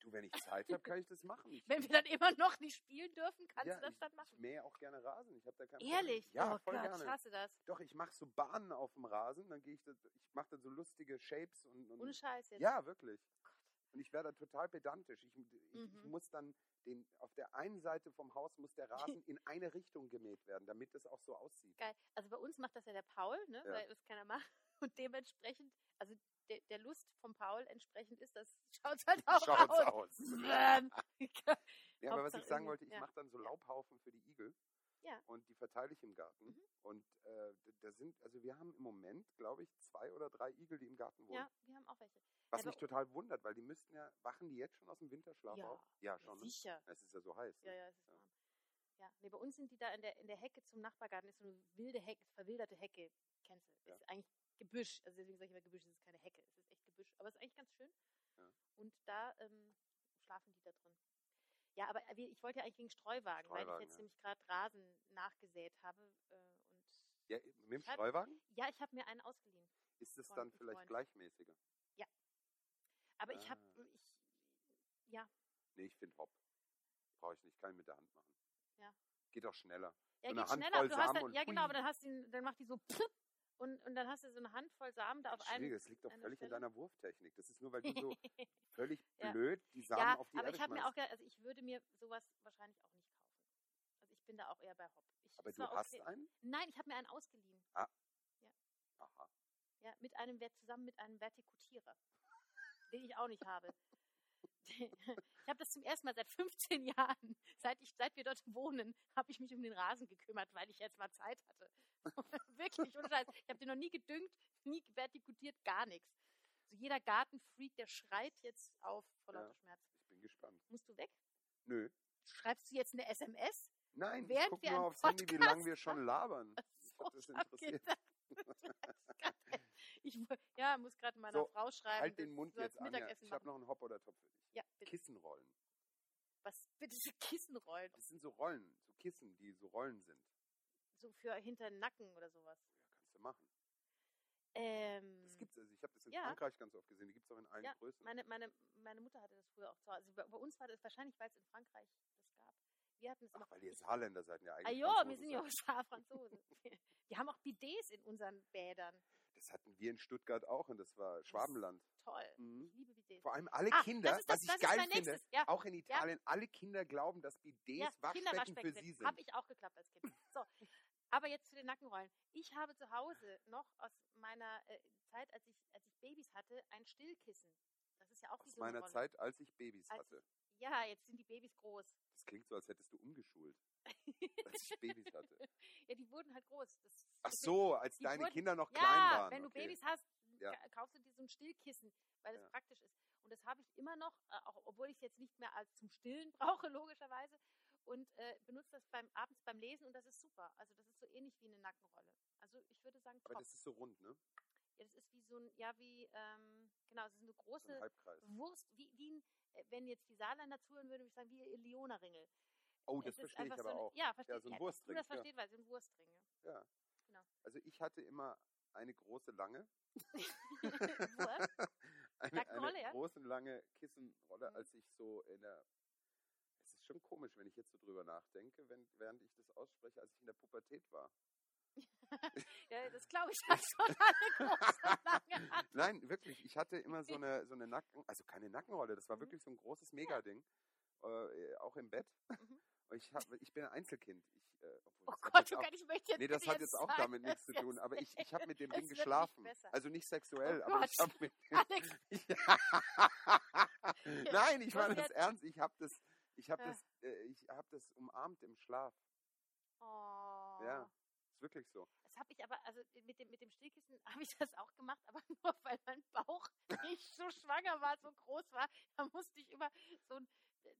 Du, wenn ich Zeit habe, kann ich das machen. Ich, Wenn wir dann immer noch nicht spielen dürfen, kannst ja, du das ich, dann ich machen. mähe auch gerne Rasen. Ich habe da kein Ehrlich? Problem. Ja, oh voll Gott, gerne. ich hasse das. Doch, ich mache so Bahnen auf dem Rasen, dann gehe ich, das, ich mache dann so lustige Shapes und, und Ohne Scheiß jetzt. ja, wirklich. Und ich werde da total pedantisch. Ich, ich, ich Mhm. muss dann den, auf der einen Seite vom Haus muss der Rasen in eine Richtung gemäht werden, damit es auch so aussieht. Geil. Also bei uns macht das ja der Paul, ne? Ja. weil das keiner macht. Und dementsprechend, also der, der Lust vom Paul entsprechend ist, das schaut halt auch Schaut's aus. aus. Ja, aber was ich sagen wollte, ich ja. mache dann so Laubhaufen für die Igel. Ja. Und die verteile ich im Garten. Mhm. Und äh, da sind, also wir haben im Moment, glaube ich, zwei oder drei Igel, die im Garten wohnen. ja, wir haben auch welche. Was aber- mich total wundert, weil die müssten ja, wachen die jetzt schon aus dem Winterschlaf Ja. auf? Ja, schon. Ne? Sicher. Es ist ja so heiß. Ja, ne? ja, es ist Ja. warm. Ja, nee, bei uns sind die da in der, in der Hecke zum Nachbargarten, ist so eine wilde Hecke, verwilderte Hecke, kennst du. Ja. Ist eigentlich Gebüsch, also deswegen sage ich immer Gebüsch, es ist keine Hecke, es ist echt Gebüsch, aber es ist eigentlich ganz schön. Ja. Und da ähm, schlafen die da drin. Ja, aber ich wollte ja eigentlich wegen Streuwagen, weil ich Streuwagen, jetzt ja. nämlich gerade Rasen nachgesät habe. Äh, und Ja, mit dem Streuwagen ja, ich habe mir einen ausgeliehen. ist es dann vielleicht Freund. gleichmäßiger. Aber ich habe, Ah. ich, ja, Nee, ich finde Hopp. Brauche ich nicht, kann ich mit der Hand machen. Ja. Geht auch schneller. ja So geht schneller. Du hast dann, ja, genau, aber dann hast du, dann macht die so und, und dann hast du so eine Handvoll Samen da auf einem. Schwierig, das liegt doch völlig in Stelle. deiner Wurftechnik. Das ist nur, weil du so völlig Ja. blöd die Samen Ja, auf die aber Erde ich habe mir auch, ge- also ich würde mir sowas wahrscheinlich auch nicht kaufen. Also ich bin da auch eher bei Hopp. Ich, Aber du hast okay. einen? Nein, ich habe mir einen ausgeliehen. Aha. Ja, mit einem, zusammen mit einem Vertikutierer, den ich auch nicht habe. Ich habe das zum ersten Mal seit 15 Jahren, seit, ich, seit wir dort wohnen, habe ich mich um den Rasen gekümmert, weil ich jetzt mal Zeit hatte. Wirklich, ohne Scheiß. Ich habe den noch nie gedüngt, nie vertikutiert, gar nichts. So jeder Gartenfreak, der schreit jetzt auf vor Ja. lauter Schmerz. Ich bin gespannt. Musst du weg? Nö. Schreibst du jetzt eine SMS? Nein, ich Während gucke wir nur einen aufs Handy, wie lange wir schon labern. So, das ich interessiert. ich ja, muss gerade meiner So, Frau schreiben. Halt den Mund jetzt an. Ja. Ich habe noch einen Hop oder Topf für dich. Ja, bitte. Kissenrollen. Was bitte für Kissenrollen? Das sind so Rollen, so Kissen, die so Rollen sind. So für hinter den Nacken oder sowas. Ja, kannst du machen. Ähm, Das gibt's also. Ich habe das in Ja. Frankreich ganz oft gesehen. Die gibt es auch in allen Ja, Größen. meine, meine, meine Mutter hatte das früher auch zu Hause. Also bei, bei uns war das wahrscheinlich, weil es in Frankreich das gab. Wir hatten es immer. Ach, weil ihr Saarländer seid ja Ah eigentlich. ja, Franzosen wir sind ja auch Scharfranzosen. Wir haben auch Bidets in unseren Bädern. Das hatten wir in Stuttgart auch und das war Schwabenland. Toll. Mhm. Ich liebe Bidets. Vor allem alle Ah, Kinder, das das, was ich das geil finde. Ja, auch in Italien, alle Kinder glauben, dass Bidets ja, Waschbecken für sie sind. sind. Habe ich auch geklappt als Kind. So, aber jetzt zu den Nackenrollen. Ich habe zu Hause noch aus meiner äh, Zeit, als ich, als ich Babys hatte, ein Stillkissen. Das ist ja auch Aus so eine meiner Rolle. Zeit, als ich Babys Als hatte. Ja, jetzt sind die Babys groß. Das klingt so, als hättest du umgeschult, als ich Babys hatte. ja, die wurden halt groß. Das, Ach so, als deine wurden- Kinder noch klein Ja, waren. wenn du okay. Babys hast, Ja. ka- kaufst du dir so ein Stillkissen, weil es Ja. praktisch ist. Und das habe ich immer noch, äh, auch obwohl ich es jetzt nicht mehr als zum Stillen brauche, logischerweise. Und äh, benutze das beim abends beim Lesen und das ist super. Also das ist so ähnlich wie eine Nackenrolle. Also ich würde sagen, Aber top. das ist so rund, ne? Ja, das ist wie so ein, ja, wie, ähm, genau, es ist eine So ein große Halbkreis. Wurst, wie, wie ein, äh, wenn jetzt die Saarländer zuhören würden, würde ich sagen, wie ihr Leona-Ringel. Oh, Es das verstehe ich aber so ein, auch. Ja, versteht Ja, so ein ja, Wurstring, Du das ja. versteht, weil so ein Wurstring. Ja. Ja. Genau. Also ich hatte immer eine große lange, eine, eine ja? große lange Kissenrolle, Mhm. als ich so in der schon komisch, wenn ich jetzt so drüber nachdenke, wenn, während ich das ausspreche, als ich in der Pubertät war. Ja, das glaube ich, dass schon eine große Lange hat. Nein, wirklich, ich hatte immer so eine, so eine Nacken, also keine Nackenrolle, das war Mhm. wirklich so ein großes Megading, äh, auch im Bett. Mhm. Ich, hab, ich bin ein Einzelkind. Ich, äh, Oh hat Gott, jetzt oh auch- ich möchte jetzt Nee, das hat jetzt auch sagen, damit nichts zu tun, aber ich, ich habe mit dem Ding nicht geschlafen. besser. Also nicht sexuell, Oh aber ich Gott. habe mit dem. Alex, Nein, ich meine das ernst. Ich habe das, ich habe Ja. das, äh, ich habe das umarmt im Schlaf. oh. Ja, ist wirklich so. Das habe ich aber, also mit dem, mit dem Stillkissen habe ich das auch gemacht, aber nur weil mein Bauch nicht so schwanger war, so groß war. Da musste ich immer so ein,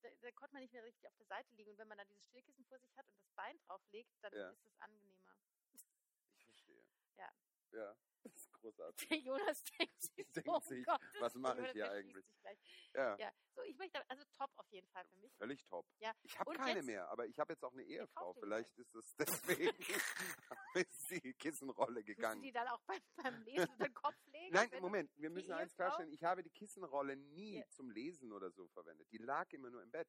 da, da konnte man nicht mehr richtig auf der Seite liegen. Und wenn man dann dieses Stillkissen vor sich hat und das Bein drauf legt, dann Ja. ist es angenehmer. Ich verstehe. Ja. Ja, großartig. Der Jonas denkt sich, Denkt oh sich, was mache ich hier eigentlich? Ja, Ja, so ich möchte, also top auf jeden Fall für mich. völlig top. Ja. Ich habe keine jetzt- mehr, aber ich habe jetzt auch eine Ehefrau. Vielleicht ist es deswegen ist die Kissenrolle Musst du gegangen. die dann auch beim, beim Lesen den Kopf legen? Nein, Moment, wir müssen eins klarstellen. Ich habe die Kissenrolle nie Ja. zum Lesen oder so verwendet. Die lag immer nur im Bett.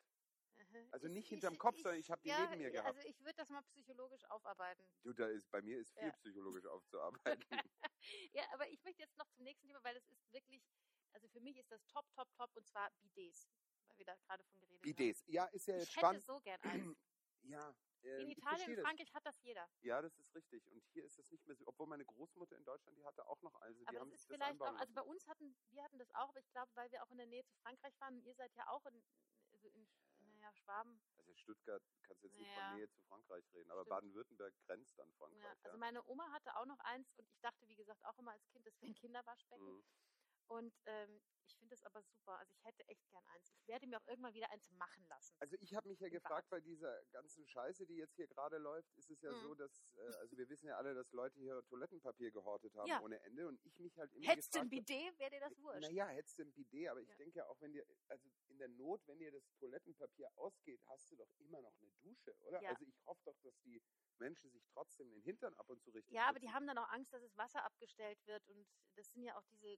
Also Ich- nicht ich- hinterm Kopf, sondern ich habe die ja, neben mir gehabt. Also ich würde das mal psychologisch aufarbeiten. Du, da ist, bei mir ist viel Ja. psychologisch aufzuarbeiten. Ja, aber ich möchte jetzt noch zum nächsten Thema, weil es ist wirklich, also für mich ist das top, top, top und zwar Bidets, weil wir da gerade von geredet Bidets. Ja, ist ja haben. jetzt Ich hätte spannend. so gern eins. Ja, äh, In ich Italien, das. Frankreich hat das jeder. Ja, das ist richtig. Und hier ist es nicht mehr so. Obwohl meine Großmutter in Deutschland, die hatte auch noch eins. Die Aber haben das ist sich das vielleicht einbauen auch, also bei uns hatten, wir hatten das auch, aber ich glaube, weil wir auch in der Nähe zu Frankreich waren und ihr seid ja auch in, also in naja, Schwaben. Also Stuttgart kannst du jetzt nicht Ja. von Nähe zu Frankreich reden, aber. Baden-Württemberg grenzt an Ja, Frankreich. also Ja, meine Oma hatte auch noch eins und ich dachte, wie gesagt, auch immer als Kind, das wäre ein Kinderwaschbecken. Mhm. Und ähm, ich finde es aber super. Also ich hätte echt gern eins. Ich werde mir auch irgendwann wieder eins machen lassen. Also ich habe mich ja gefragt, bei dieser ganzen Scheiße, die jetzt hier gerade läuft, ist es ja Mhm. so, dass, äh, also wir wissen ja alle, dass Leute hier Toilettenpapier gehortet haben Ja. ohne Ende und ich mich halt immer Hättest du ein Bidet, wäre dir das wurscht. Naja, hättest du ein Bidet, aber ich Ja. denke ja auch, wenn dir, also in der Not, wenn dir das Toilettenpapier ausgeht, hast du doch immer noch eine Dusche, oder? Ja. Also ich hoffe doch, dass die Menschen sich trotzdem den Hintern ab und zu richtig Ja, aber die haben dann auch Angst, dass das Wasser abgestellt wird. Und das sind ja auch diese,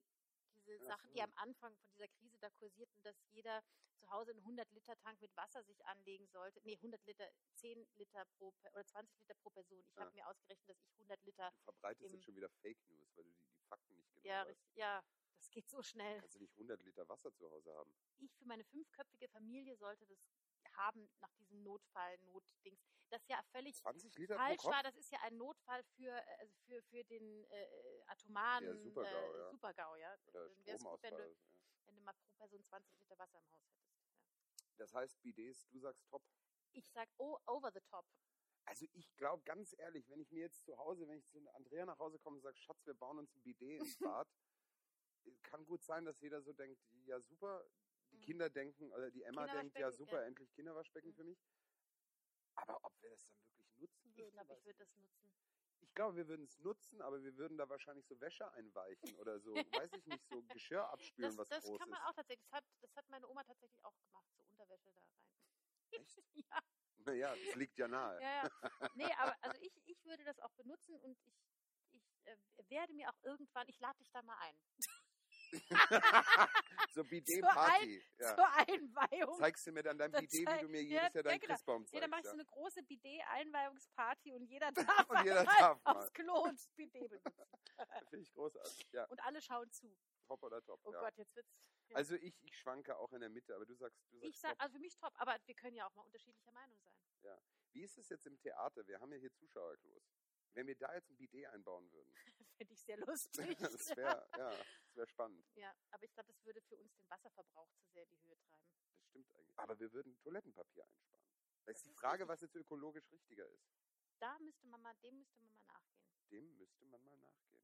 diese Ach Sachen, die am Anfang von dieser Krise da kursierten, dass jeder zu Hause einen 100-Liter-Tank mit Wasser sich anlegen sollte. Nee, 100 Liter, 10 Liter pro, oder 20 Liter pro Person. Ich Ja. habe mir ausgerechnet, dass ich 100 Liter, Du verbreitest jetzt schon wieder Fake News, weil du die, die Fakten nicht genau ja, weißt. ja, das geht so schnell. Kannst du nicht 100 Liter Wasser zu Hause haben? Ich für meine fünfköpfige Familie sollte das haben nach diesem Notfall, Notdings. Das ja völlig 20 Liter falsch war, das ist ja ein Notfall für, äh, also für, für den äh, atomaren Der Super-GAU, äh, ja. Super-GAU, ja. Oder Dann wär's gut, wenn du, ja. wenn du mal pro Person 20 Liter Wasser im Haus hättest. Ja. Das heißt, Bidets, du sagst top. Ich sag, oh, over the top. Also ich glaube ganz ehrlich, wenn ich mir jetzt zu Hause, wenn ich zu Andrea nach Hause komme und sage, Schatz, wir bauen uns ein Bidet ins Bad, äh, kann gut sein, dass jeder so denkt, ja super, die Mhm. Kinder denken, oder die Emma denkt, ja super, ja. endlich Kinderwaschbecken Mhm. für mich. Aber ob wir das dann wirklich nutzen würden? Ich glaube, ich würde das nutzen. Ich glaube, wir würden es nutzen, aber wir würden da wahrscheinlich so Wäsche einweichen oder so, weiß ich nicht, so Geschirr abspülen, Das, was das groß kann man ist. auch tatsächlich. Das hat, das hat meine Oma tatsächlich auch gemacht, so Unterwäsche da rein. Echt? Ja, Naja, das liegt ja nahe. ja, ja. Nee, aber also ich, ich würde das auch benutzen und ich, ich äh, werde mir auch irgendwann, ich lade dich da mal ein. so Bidet-Party. Ja. Zur Einweihung. Zeigst du mir dann dein Das Bidet, wie du mir ja, jedes Jahr ja, deinen genau. Christbaum Ja, zeigst. dann mache ich ja. so eine große Bidet-Einweihungsparty und jeder darf, Und jeder darf mal. aufs Klo und das Bidet benutzen. Finde ich großartig. Ja, Und alle schauen zu. top oder top. Oh ja. Gott, jetzt wird's. Ja. Also ich, ich schwanke auch in der Mitte, aber du sagst, du sagst ich sag, top. also für mich top, aber wir können ja auch mal unterschiedlicher Meinung sein. Wie ist es jetzt im Theater? Wir haben ja hier Zuschauerklos. Wenn wir da jetzt ein Bidet einbauen würden, Fände ich sehr lustig. das wäre ja, das wär spannend. ja, aber ich glaube, das würde für uns den Wasserverbrauch zu sehr in die Höhe treiben. Das stimmt eigentlich. Aber wir würden Toilettenpapier einsparen. Da ist Das die Frage, richtig. was jetzt ökologisch richtiger ist. Da müsste man mal, dem müsste man mal nachgehen. Dem müsste man mal nachgehen.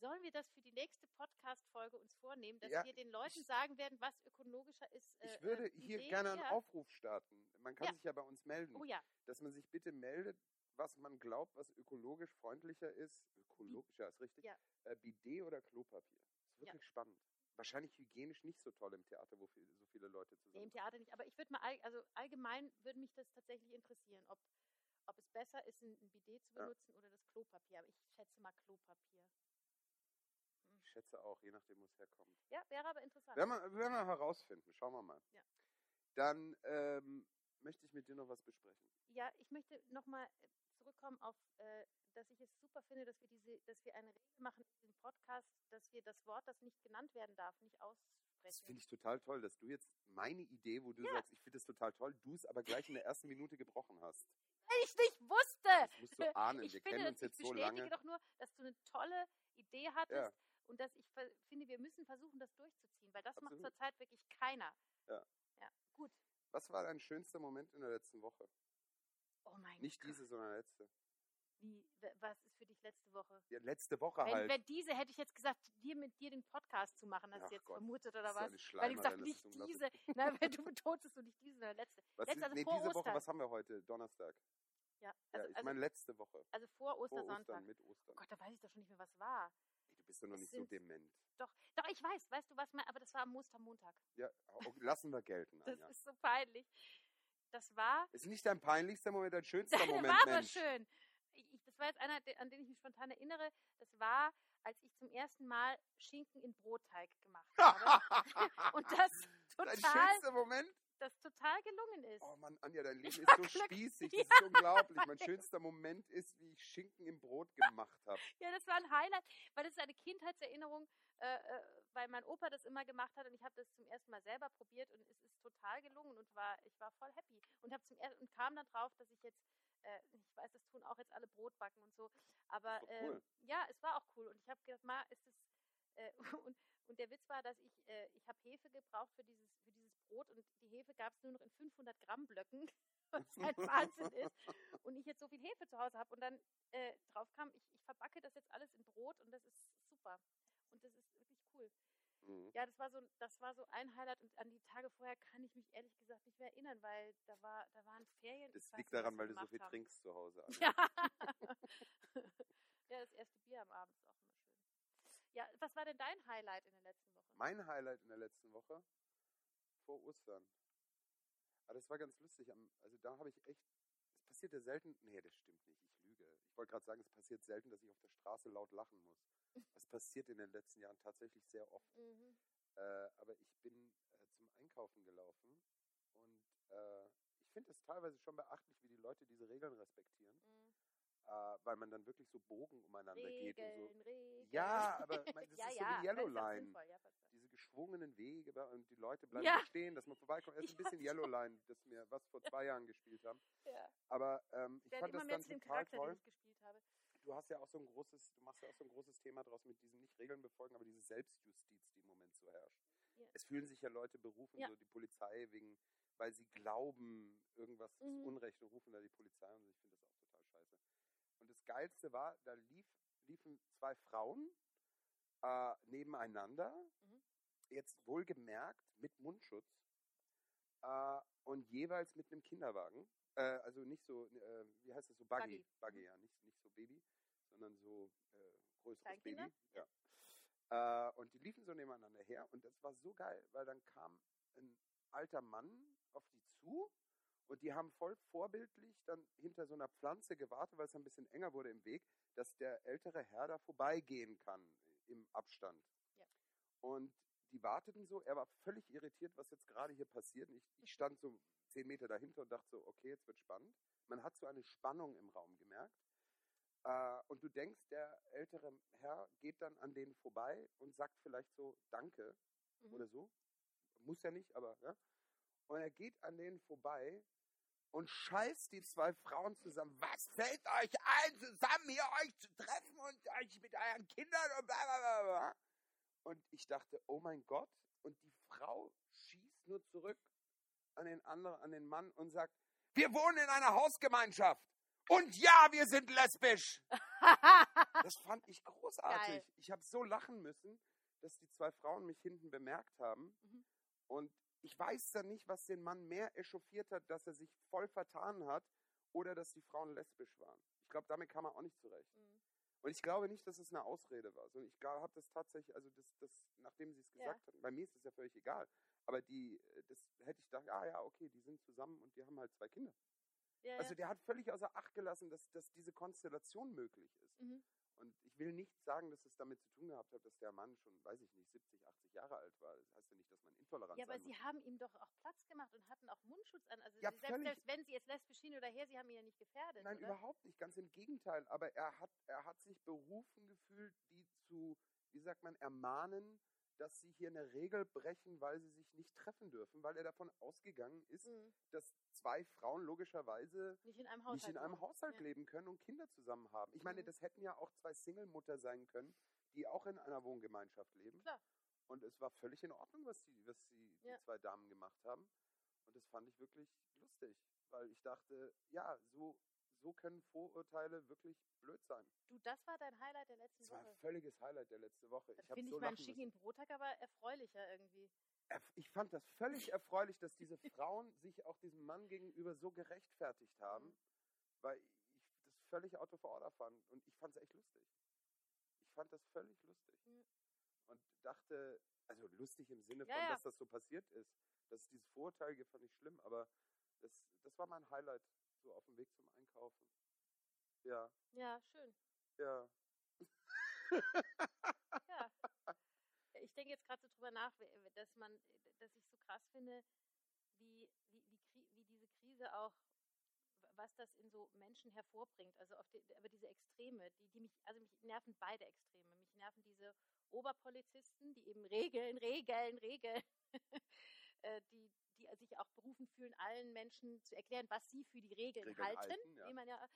Sollen wir das für die nächste Podcast-Folge uns vornehmen, dass Ja, wir den Leuten ich- sagen werden, was ökologischer ist? Ich äh, würde äh, hier Bidet? gerne einen ja. Aufruf starten. Man kann Ja. sich ja bei uns melden, Oh ja, dass man sich bitte meldet, was man glaubt, was ökologisch freundlicher ist. Ökologisch, ja, ist richtig. Ja. Äh, Bidet oder Klopapier. Ist Ja. wirklich spannend. Wahrscheinlich hygienisch nicht so toll im Theater, wo viel, so viele Leute nee, zusammen im Theater nicht. Aber ich würde mal, all, also allgemein würde mich das tatsächlich interessieren, ob, ob es besser ist, ein, Bidet zu Ja. benutzen oder das Klopapier. Aber ich schätze mal Klopapier. Hm. Ich schätze auch, je nachdem, wo es herkommt. Ja, wäre aber interessant. Werden wir, werden wir herausfinden. Schauen wir mal. Ja. Dann ähm, möchte ich mit dir noch was besprechen. Ja, ich möchte nochmal zurückkommen auf, äh, dass ich es super finde, dass wir diese, dass wir eine Regel machen in diesem Podcast, dass wir das Wort, das nicht genannt werden darf, nicht Das aussprechen. finde ich total toll, dass du jetzt meine Idee, wo du Ja. sagst, ich finde das total toll, du es aber gleich in der ersten Minute gebrochen hast. Weil ich nicht wusste. Das musst du ahnen. Ich wir finde, kennen uns ich jetzt so bestätige lange. doch nur, dass du eine tolle Idee hattest Ja. und dass ich finde, wir müssen versuchen, das durchzuziehen, weil das Absolut. macht zurzeit wirklich keiner. Ja. Ja, gut. Was war dein schönster Moment in der letzten Woche? Oh mein Nicht Gott. diese, sondern letzte. Wie, was ist für dich letzte Woche? Ja, letzte Woche Wenn, halt. wenn diese, hätte ich jetzt gesagt, dir mit dir den Podcast zu machen, hast Ach du jetzt Gott, vermutet oder was? eine Weil ich gesagt, nicht diese. Nein, weil du betonst du nicht diese, sondern letzte. Was letzte, also nee, vor diese Woche, Ostern. was haben wir heute? Donnerstag. Ja, Ja, also, ich also, meine letzte Woche. also vor Vor Ostersonntag. Ostern, mit Ostern. Oh Gott, da weiß ich doch schon nicht mehr, was war. Ey, du bist doch noch es nicht so dement. Doch, doch, ich weiß, weißt du was, mein- aber das war am Ostermontag. Ja, okay, lassen wir gelten. Das Anja. ist so peinlich. Das war, Ist nicht dein peinlichster Moment, dein schönster Deine Moment, war aber Mensch. schön. Ich, das war jetzt einer, an den ich mich spontan erinnere. Das war, als ich zum ersten Mal Schinken in Brotteig gemacht habe. Und das Dein total, schönster Moment? Das total gelungen ist. Oh Mann, Anja, dein Leben ist so Glück- spießig. Das ist unglaublich. Mein schönster Moment ist, wie ich Schinken im Brot gemacht habe. Ja, das war ein Highlight, weil das ist eine Kindheitserinnerung, äh, äh, weil mein Opa das immer gemacht hat und ich habe das zum ersten Mal selber probiert und es ist total gelungen und war, ich war voll happy und habe zum ersten und kam dann drauf, dass ich jetzt, äh, ich weiß, das tun auch jetzt alle Brotbacken und so, aber ähm, cool. ja, es war auch cool und ich habe gedacht, ma, ist es äh, und, und der Witz war, dass ich, äh, ich habe Hefe gebraucht für dieses, für dieses Brot und die Hefe gab es nur noch in 500 Gramm Blöcken, was halt Wahnsinn ist. Und ich jetzt so viel Hefe zu Hause habe und dann äh, drauf kam, ich, ich verbacke das jetzt alles in Brot und das ist super. Und das ist wirklich cool. Mhm. Ja, das war so, das war so ein Highlight und an die Tage vorher kann ich mich ehrlich gesagt nicht mehr erinnern, weil da war, da waren Ferien. Das liegt nicht, daran, wir weil du so viel haben. trinkst zu Hause. Anne. Ja. ja, das erste Bier am Abend ist auch immer schön. Ja, was war denn dein Highlight in der letzten Woche? Mein Highlight in der letzten Woche vor Ostern. Aber das war ganz lustig. Also da habe ich echt. Es passiert ja selten. Nee, das stimmt nicht. Ich lüge. Ich wollte gerade sagen, es passiert selten, dass ich auf der Straße laut lachen muss. Das passiert in den letzten Jahren tatsächlich sehr oft. Mhm. Äh, aber ich bin äh, zum Einkaufen gelaufen und äh, ich finde es teilweise schon beachtlich, wie die Leute diese Regeln respektieren, Mhm. äh, weil man dann wirklich so Bogen umeinander geht und so. Regeln, Regeln. Ja, aber mein, das ja, ist ja, so wie aber Yellow Line. ja, geschwungenen Wege und die Leute bleiben Ja. stehen, dass man vorbeikommt. Es ist Ich ein bisschen Yellow Line, das mir was vor zwei Jahren gespielt haben. Ja. Aber ähm, ich hat fand das dann total toll. ich. Du hast ja auch so ein großes, du machst ja auch so ein großes Thema draus mit diesen nicht Regeln befolgen, aber diese Selbstjustiz, die im Moment so herrscht. Ja. Es fühlen sich ja Leute berufen, so die Polizei wegen, weil sie glauben, irgendwas ist Mhm. Unrecht und rufen da die Polizei und ich finde das auch total scheiße. Und das Geilste war, da lief, liefen zwei Frauen äh, nebeneinander, Mhm. Jetzt wohlgemerkt mit Mundschutz äh, und jeweils mit einem Kinderwagen. Äh, also nicht so, äh, wie heißt das so, Buggy. Buggy. Buggy, Mhm. ja, nicht, nicht so Baby, sondern so äh, größeres? Baby. Ja. Äh, und die liefen so nebeneinander her und das war so geil, weil dann kam ein alter Mann auf die zu und die haben voll vorbildlich dann hinter so einer Pflanze gewartet, weil es ein bisschen enger wurde im Weg, dass der ältere Herr da vorbeigehen kann im Abstand. Ja. Und die warteten so, er war völlig irritiert, was jetzt gerade hier passiert. Ich, ich stand so zehn Meter dahinter und dachte so, okay, jetzt wird spannend. Man hat so eine Spannung im Raum gemerkt. Äh, und du denkst, der ältere Herr geht dann an denen vorbei und sagt vielleicht so Danke Mhm. oder so. Muss ja nicht, aber ja. Und er geht an denen vorbei und scheißt die zwei Frauen zusammen. Was fällt euch ein, zusammen hier euch zu treffen und euch mit euren Kindern und bla bla bla bla. Und ich dachte, oh mein Gott. Und die Frau schießt nur zurück an den anderen, an den Mann und sagt, wir wohnen in einer Hausgemeinschaft. Und ja, wir sind lesbisch. Das fand ich großartig. Geil. Ich habe so lachen müssen, dass die zwei Frauen mich hinten bemerkt haben. Mhm. Und ich weiß dann nicht, was den Mann mehr echauffiert hat, dass er sich voll vertan hat oder dass die Frauen lesbisch waren. Ich glaube, damit kam er auch nicht zurecht. Mhm. Und ich glaube nicht, dass es eine Ausrede war, sondern ich habe das tatsächlich, also das, das, nachdem sie es Ja. gesagt hatten, bei mir ist es ja völlig egal. Aber die, äh, das hätte ich gedacht, ah ja, okay, die sind zusammen und die haben halt zwei Kinder. Ja, Also ja. der hat völlig außer Acht gelassen, dass, dass diese Konstellation möglich ist. Mhm. Und ich will nicht sagen, dass es damit zu tun gehabt hat, dass der Mann schon, weiß ich nicht, 70, 80 Jahre alt war. Das heißt ja nicht, dass man intolerant Ja, aber sie muss. haben ihm doch auch Platz gemacht und hatten auch Mundschutz an. Also Ja, selbst, selbst wenn sie jetzt lesbisch hin oder her, sie haben ihn ja nicht gefährdet, Nein, oder? überhaupt nicht. Ganz im Gegenteil. Aber er hat, er hat sich berufen gefühlt, die zu, wie sagt man, ermahnen, dass sie hier eine Regel brechen, weil sie sich nicht treffen dürfen, weil er davon ausgegangen ist, Mhm. dass zwei Frauen logischerweise Nicht in einem Haushalt. nicht in einem. Haushalt Ja. leben können und Kinder zusammen haben. Ich meine, Mhm. das hätten ja auch zwei Single-Mutter sein können, die auch in einer Wohngemeinschaft leben. Klar. Und es war völlig in Ordnung, was die, was die, Ja. die zwei Damen gemacht haben. Und das fand ich wirklich lustig, weil ich dachte, ja, so, so können Vorurteile wirklich blöd sein. Du, das war dein Highlight der letzten Das war ein Woche. völliges Highlight der letzte Woche. Dann Ich finde so ich meinen Schicken Brottag aber erfreulicher irgendwie. Ich fand das völlig erfreulich, dass diese Frauen sich auch diesem Mann gegenüber so gerechtfertigt haben, Mhm. weil ich das völlig out of order fand. Und ich fand es echt lustig. Ich fand das völlig lustig. Mhm. Und dachte, also lustig im Sinne Ja, von, ja. dass das so passiert ist. Dass es dieses Vorurteil gibt, fand ich schlimm, aber das, das war mein Highlight, so auf dem Weg zum Einkaufen. Ja, Ja, schön. ja. Ja. Ich denke jetzt gerade so drüber nach, dass man, dass ich so krass finde, wie, wie, wie, wie diese Krise auch, was das in so Menschen hervorbringt. Also auf die, aber diese Extreme, die, die mich, also mich nerven beide Extreme. Mich nerven diese Oberpolizisten, die eben Regeln, Regeln, Regeln, äh, die, die sich auch berufen fühlen, allen Menschen zu erklären, was sie für die Regeln, Regeln halten, halten, ja. man ja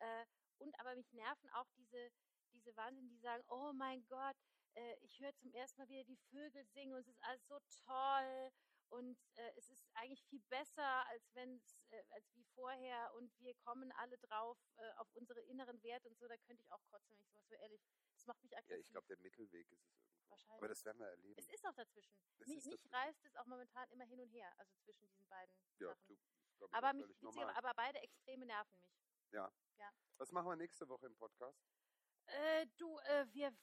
äh, und aber mich nerven auch diese, diese Wahnsinn, die sagen, oh mein Gott, äh, ich höre zum ersten Mal wieder die Vögel singen und es ist alles so toll und äh, es ist eigentlich viel besser, als wenn es, äh, als wie vorher und wir kommen alle drauf äh, auf unsere inneren Werte und so, da könnte ich auch kotzen, wenn ich sowas so ehrlich. Das macht mich Ja, aggressiv. ich glaube, der Mittelweg ist es irgendwo. Wahrscheinlich. Aber das werden wir erleben. es ist auch dazwischen. Es Mich, mich reißt es auch momentan immer hin und her, also zwischen diesen beiden ja, Sachen. du, glaub ich, aber, mich, aber beide Extreme nerven mich. Was machen wir nächste Woche im Podcast? Äh, du, äh, wir.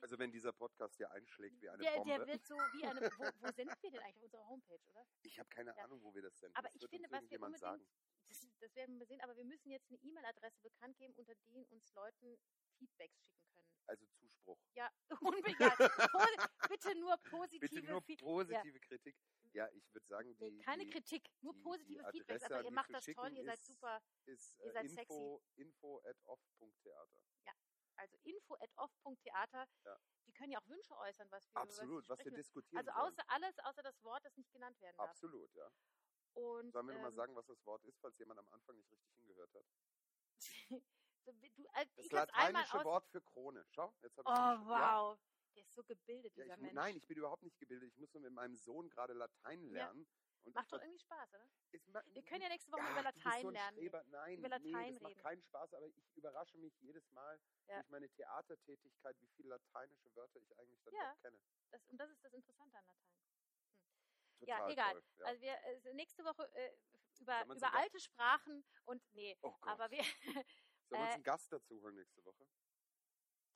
Also wenn dieser Podcast hier einschlägt wie eine der, Bombe. der wird so wie eine. Wo, wo sind wir denn eigentlich? Auf unserer Homepage, oder? ich habe keine Ja. Ahnung, wo wir das senden. Aber das ich finde, was wir unbedingt- sagen. Das, das werden wir sehen, aber wir müssen jetzt eine E-Mail-Adresse bekannt geben, unter denen uns Leuten Feedbacks schicken können. Also Zuspruch. Ja, unbe ja, po- bitte nur positive Bitte nur Feed- positive Kritik. Ja, ich würde sagen, die, Nee, keine die Kritik, nur die- positive die Feedbacks. Aber ihr macht das toll, ihr seid super. ist ihr äh, seid info, info at off.theater. Also info at off.theater. Ja. Die können ja auch Wünsche äußern, was wir Absolut, über was wir diskutieren Also außer alles, außer das Wort, das nicht genannt werden darf. Absolut, ja. Und, Sollen wir nochmal ähm, sagen, was das Wort ist, falls jemand am Anfang nicht richtig hingehört hat? du, äh, Das lateinische aus Wort für Krone. Schau, jetzt habe Oh, ich wow. Der ist so gebildet, Ja, dieser ich, Mensch. nein, ich bin überhaupt nicht gebildet. Ich muss nur mit meinem Sohn gerade Latein Ja. Und Macht doch irgendwie Spaß, oder? Wir können ja nächste Woche Ja, über Latein so lernen. Streber. Nein, über nee, Latein das macht reden. keinen Spaß, aber ich überrasche mich jedes Mal Ja. durch meine Theatertätigkeit, wie viele lateinische Wörter ich eigentlich dann Ja. kenne. Das, und das ist das Interessante an Latein. Total egal. Toll, ja. Also wir äh, nächste Woche äh, über, über Gast- alte Sprachen und nee, oh aber wir Sollen wir uns äh, einen Gast dazu holen nächste Woche?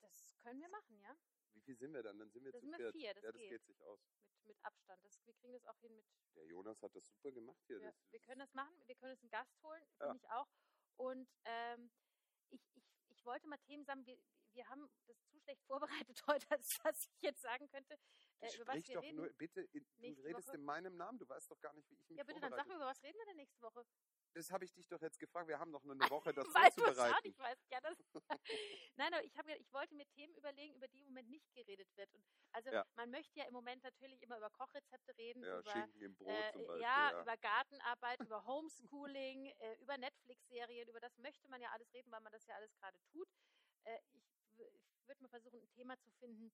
das können wir machen, ja? Wie viel sind wir dann? Dann sind wir Da zu sind viert. vier, das ja, das geht. geht sich aus. Mit, Abstand. Das, wir kriegen das auch hin mit. Der Jonas hat das super gemacht hier. Ja, das, wir können das machen, wir können uns einen Gast holen, Ja. finde ich auch. Und ähm, ich, ich, ich wollte mal Themen sagen, wir, wir haben das zu schlecht vorbereitet heute, als was ich jetzt sagen könnte, äh, über was wir doch reden. nur, bitte, in, du redest Woche. in meinem Namen, du weißt doch gar nicht, wie ich mich ja, bitte, dann sag mir, über was reden wir denn nächste Woche? Das habe ich dich doch jetzt gefragt, wir haben noch nur eine Woche, das Weil du vorzubereiten. nicht weißt. Ja, das Nein, aber ich, hab, ich wollte mir Themen überlegen, über die im Moment nicht geredet wird. Und also Ja. man möchte ja im Moment natürlich immer über Kochrezepte reden, Ja, über Schinken im Brot äh, zum Beispiel. ja, ja. über Gartenarbeit, über Homeschooling, äh, über Netflix-Serien, über das möchte man ja alles reden, weil man das ja alles gerade tut. Äh, ich ich würde mal versuchen, ein Thema zu finden,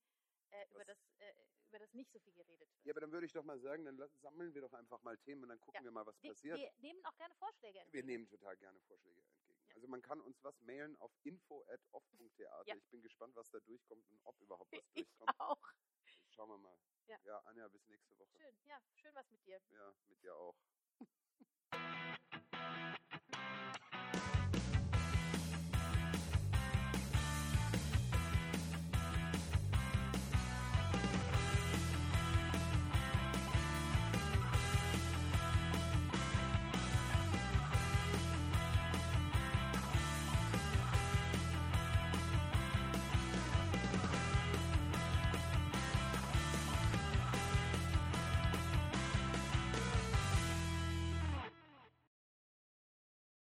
äh, über, das, äh, über das nicht so viel geredet wird. Ja, aber dann würde ich doch mal sagen, dann sammeln wir doch einfach mal Themen und dann gucken Ja. wir mal, was wir, passiert. wir nehmen auch gerne Vorschläge Wir entgegen. nehmen total gerne Vorschläge entgegen. Ja. Also man kann uns was mailen auf info.off.theater. Ja. Ich bin gespannt, was da durchkommt und ob überhaupt was Ich durchkommt. auch. Schauen wir mal. Ja. ja, Anja, bis nächste Woche. Schön, ja, schön was mit dir. Ja, mit dir auch.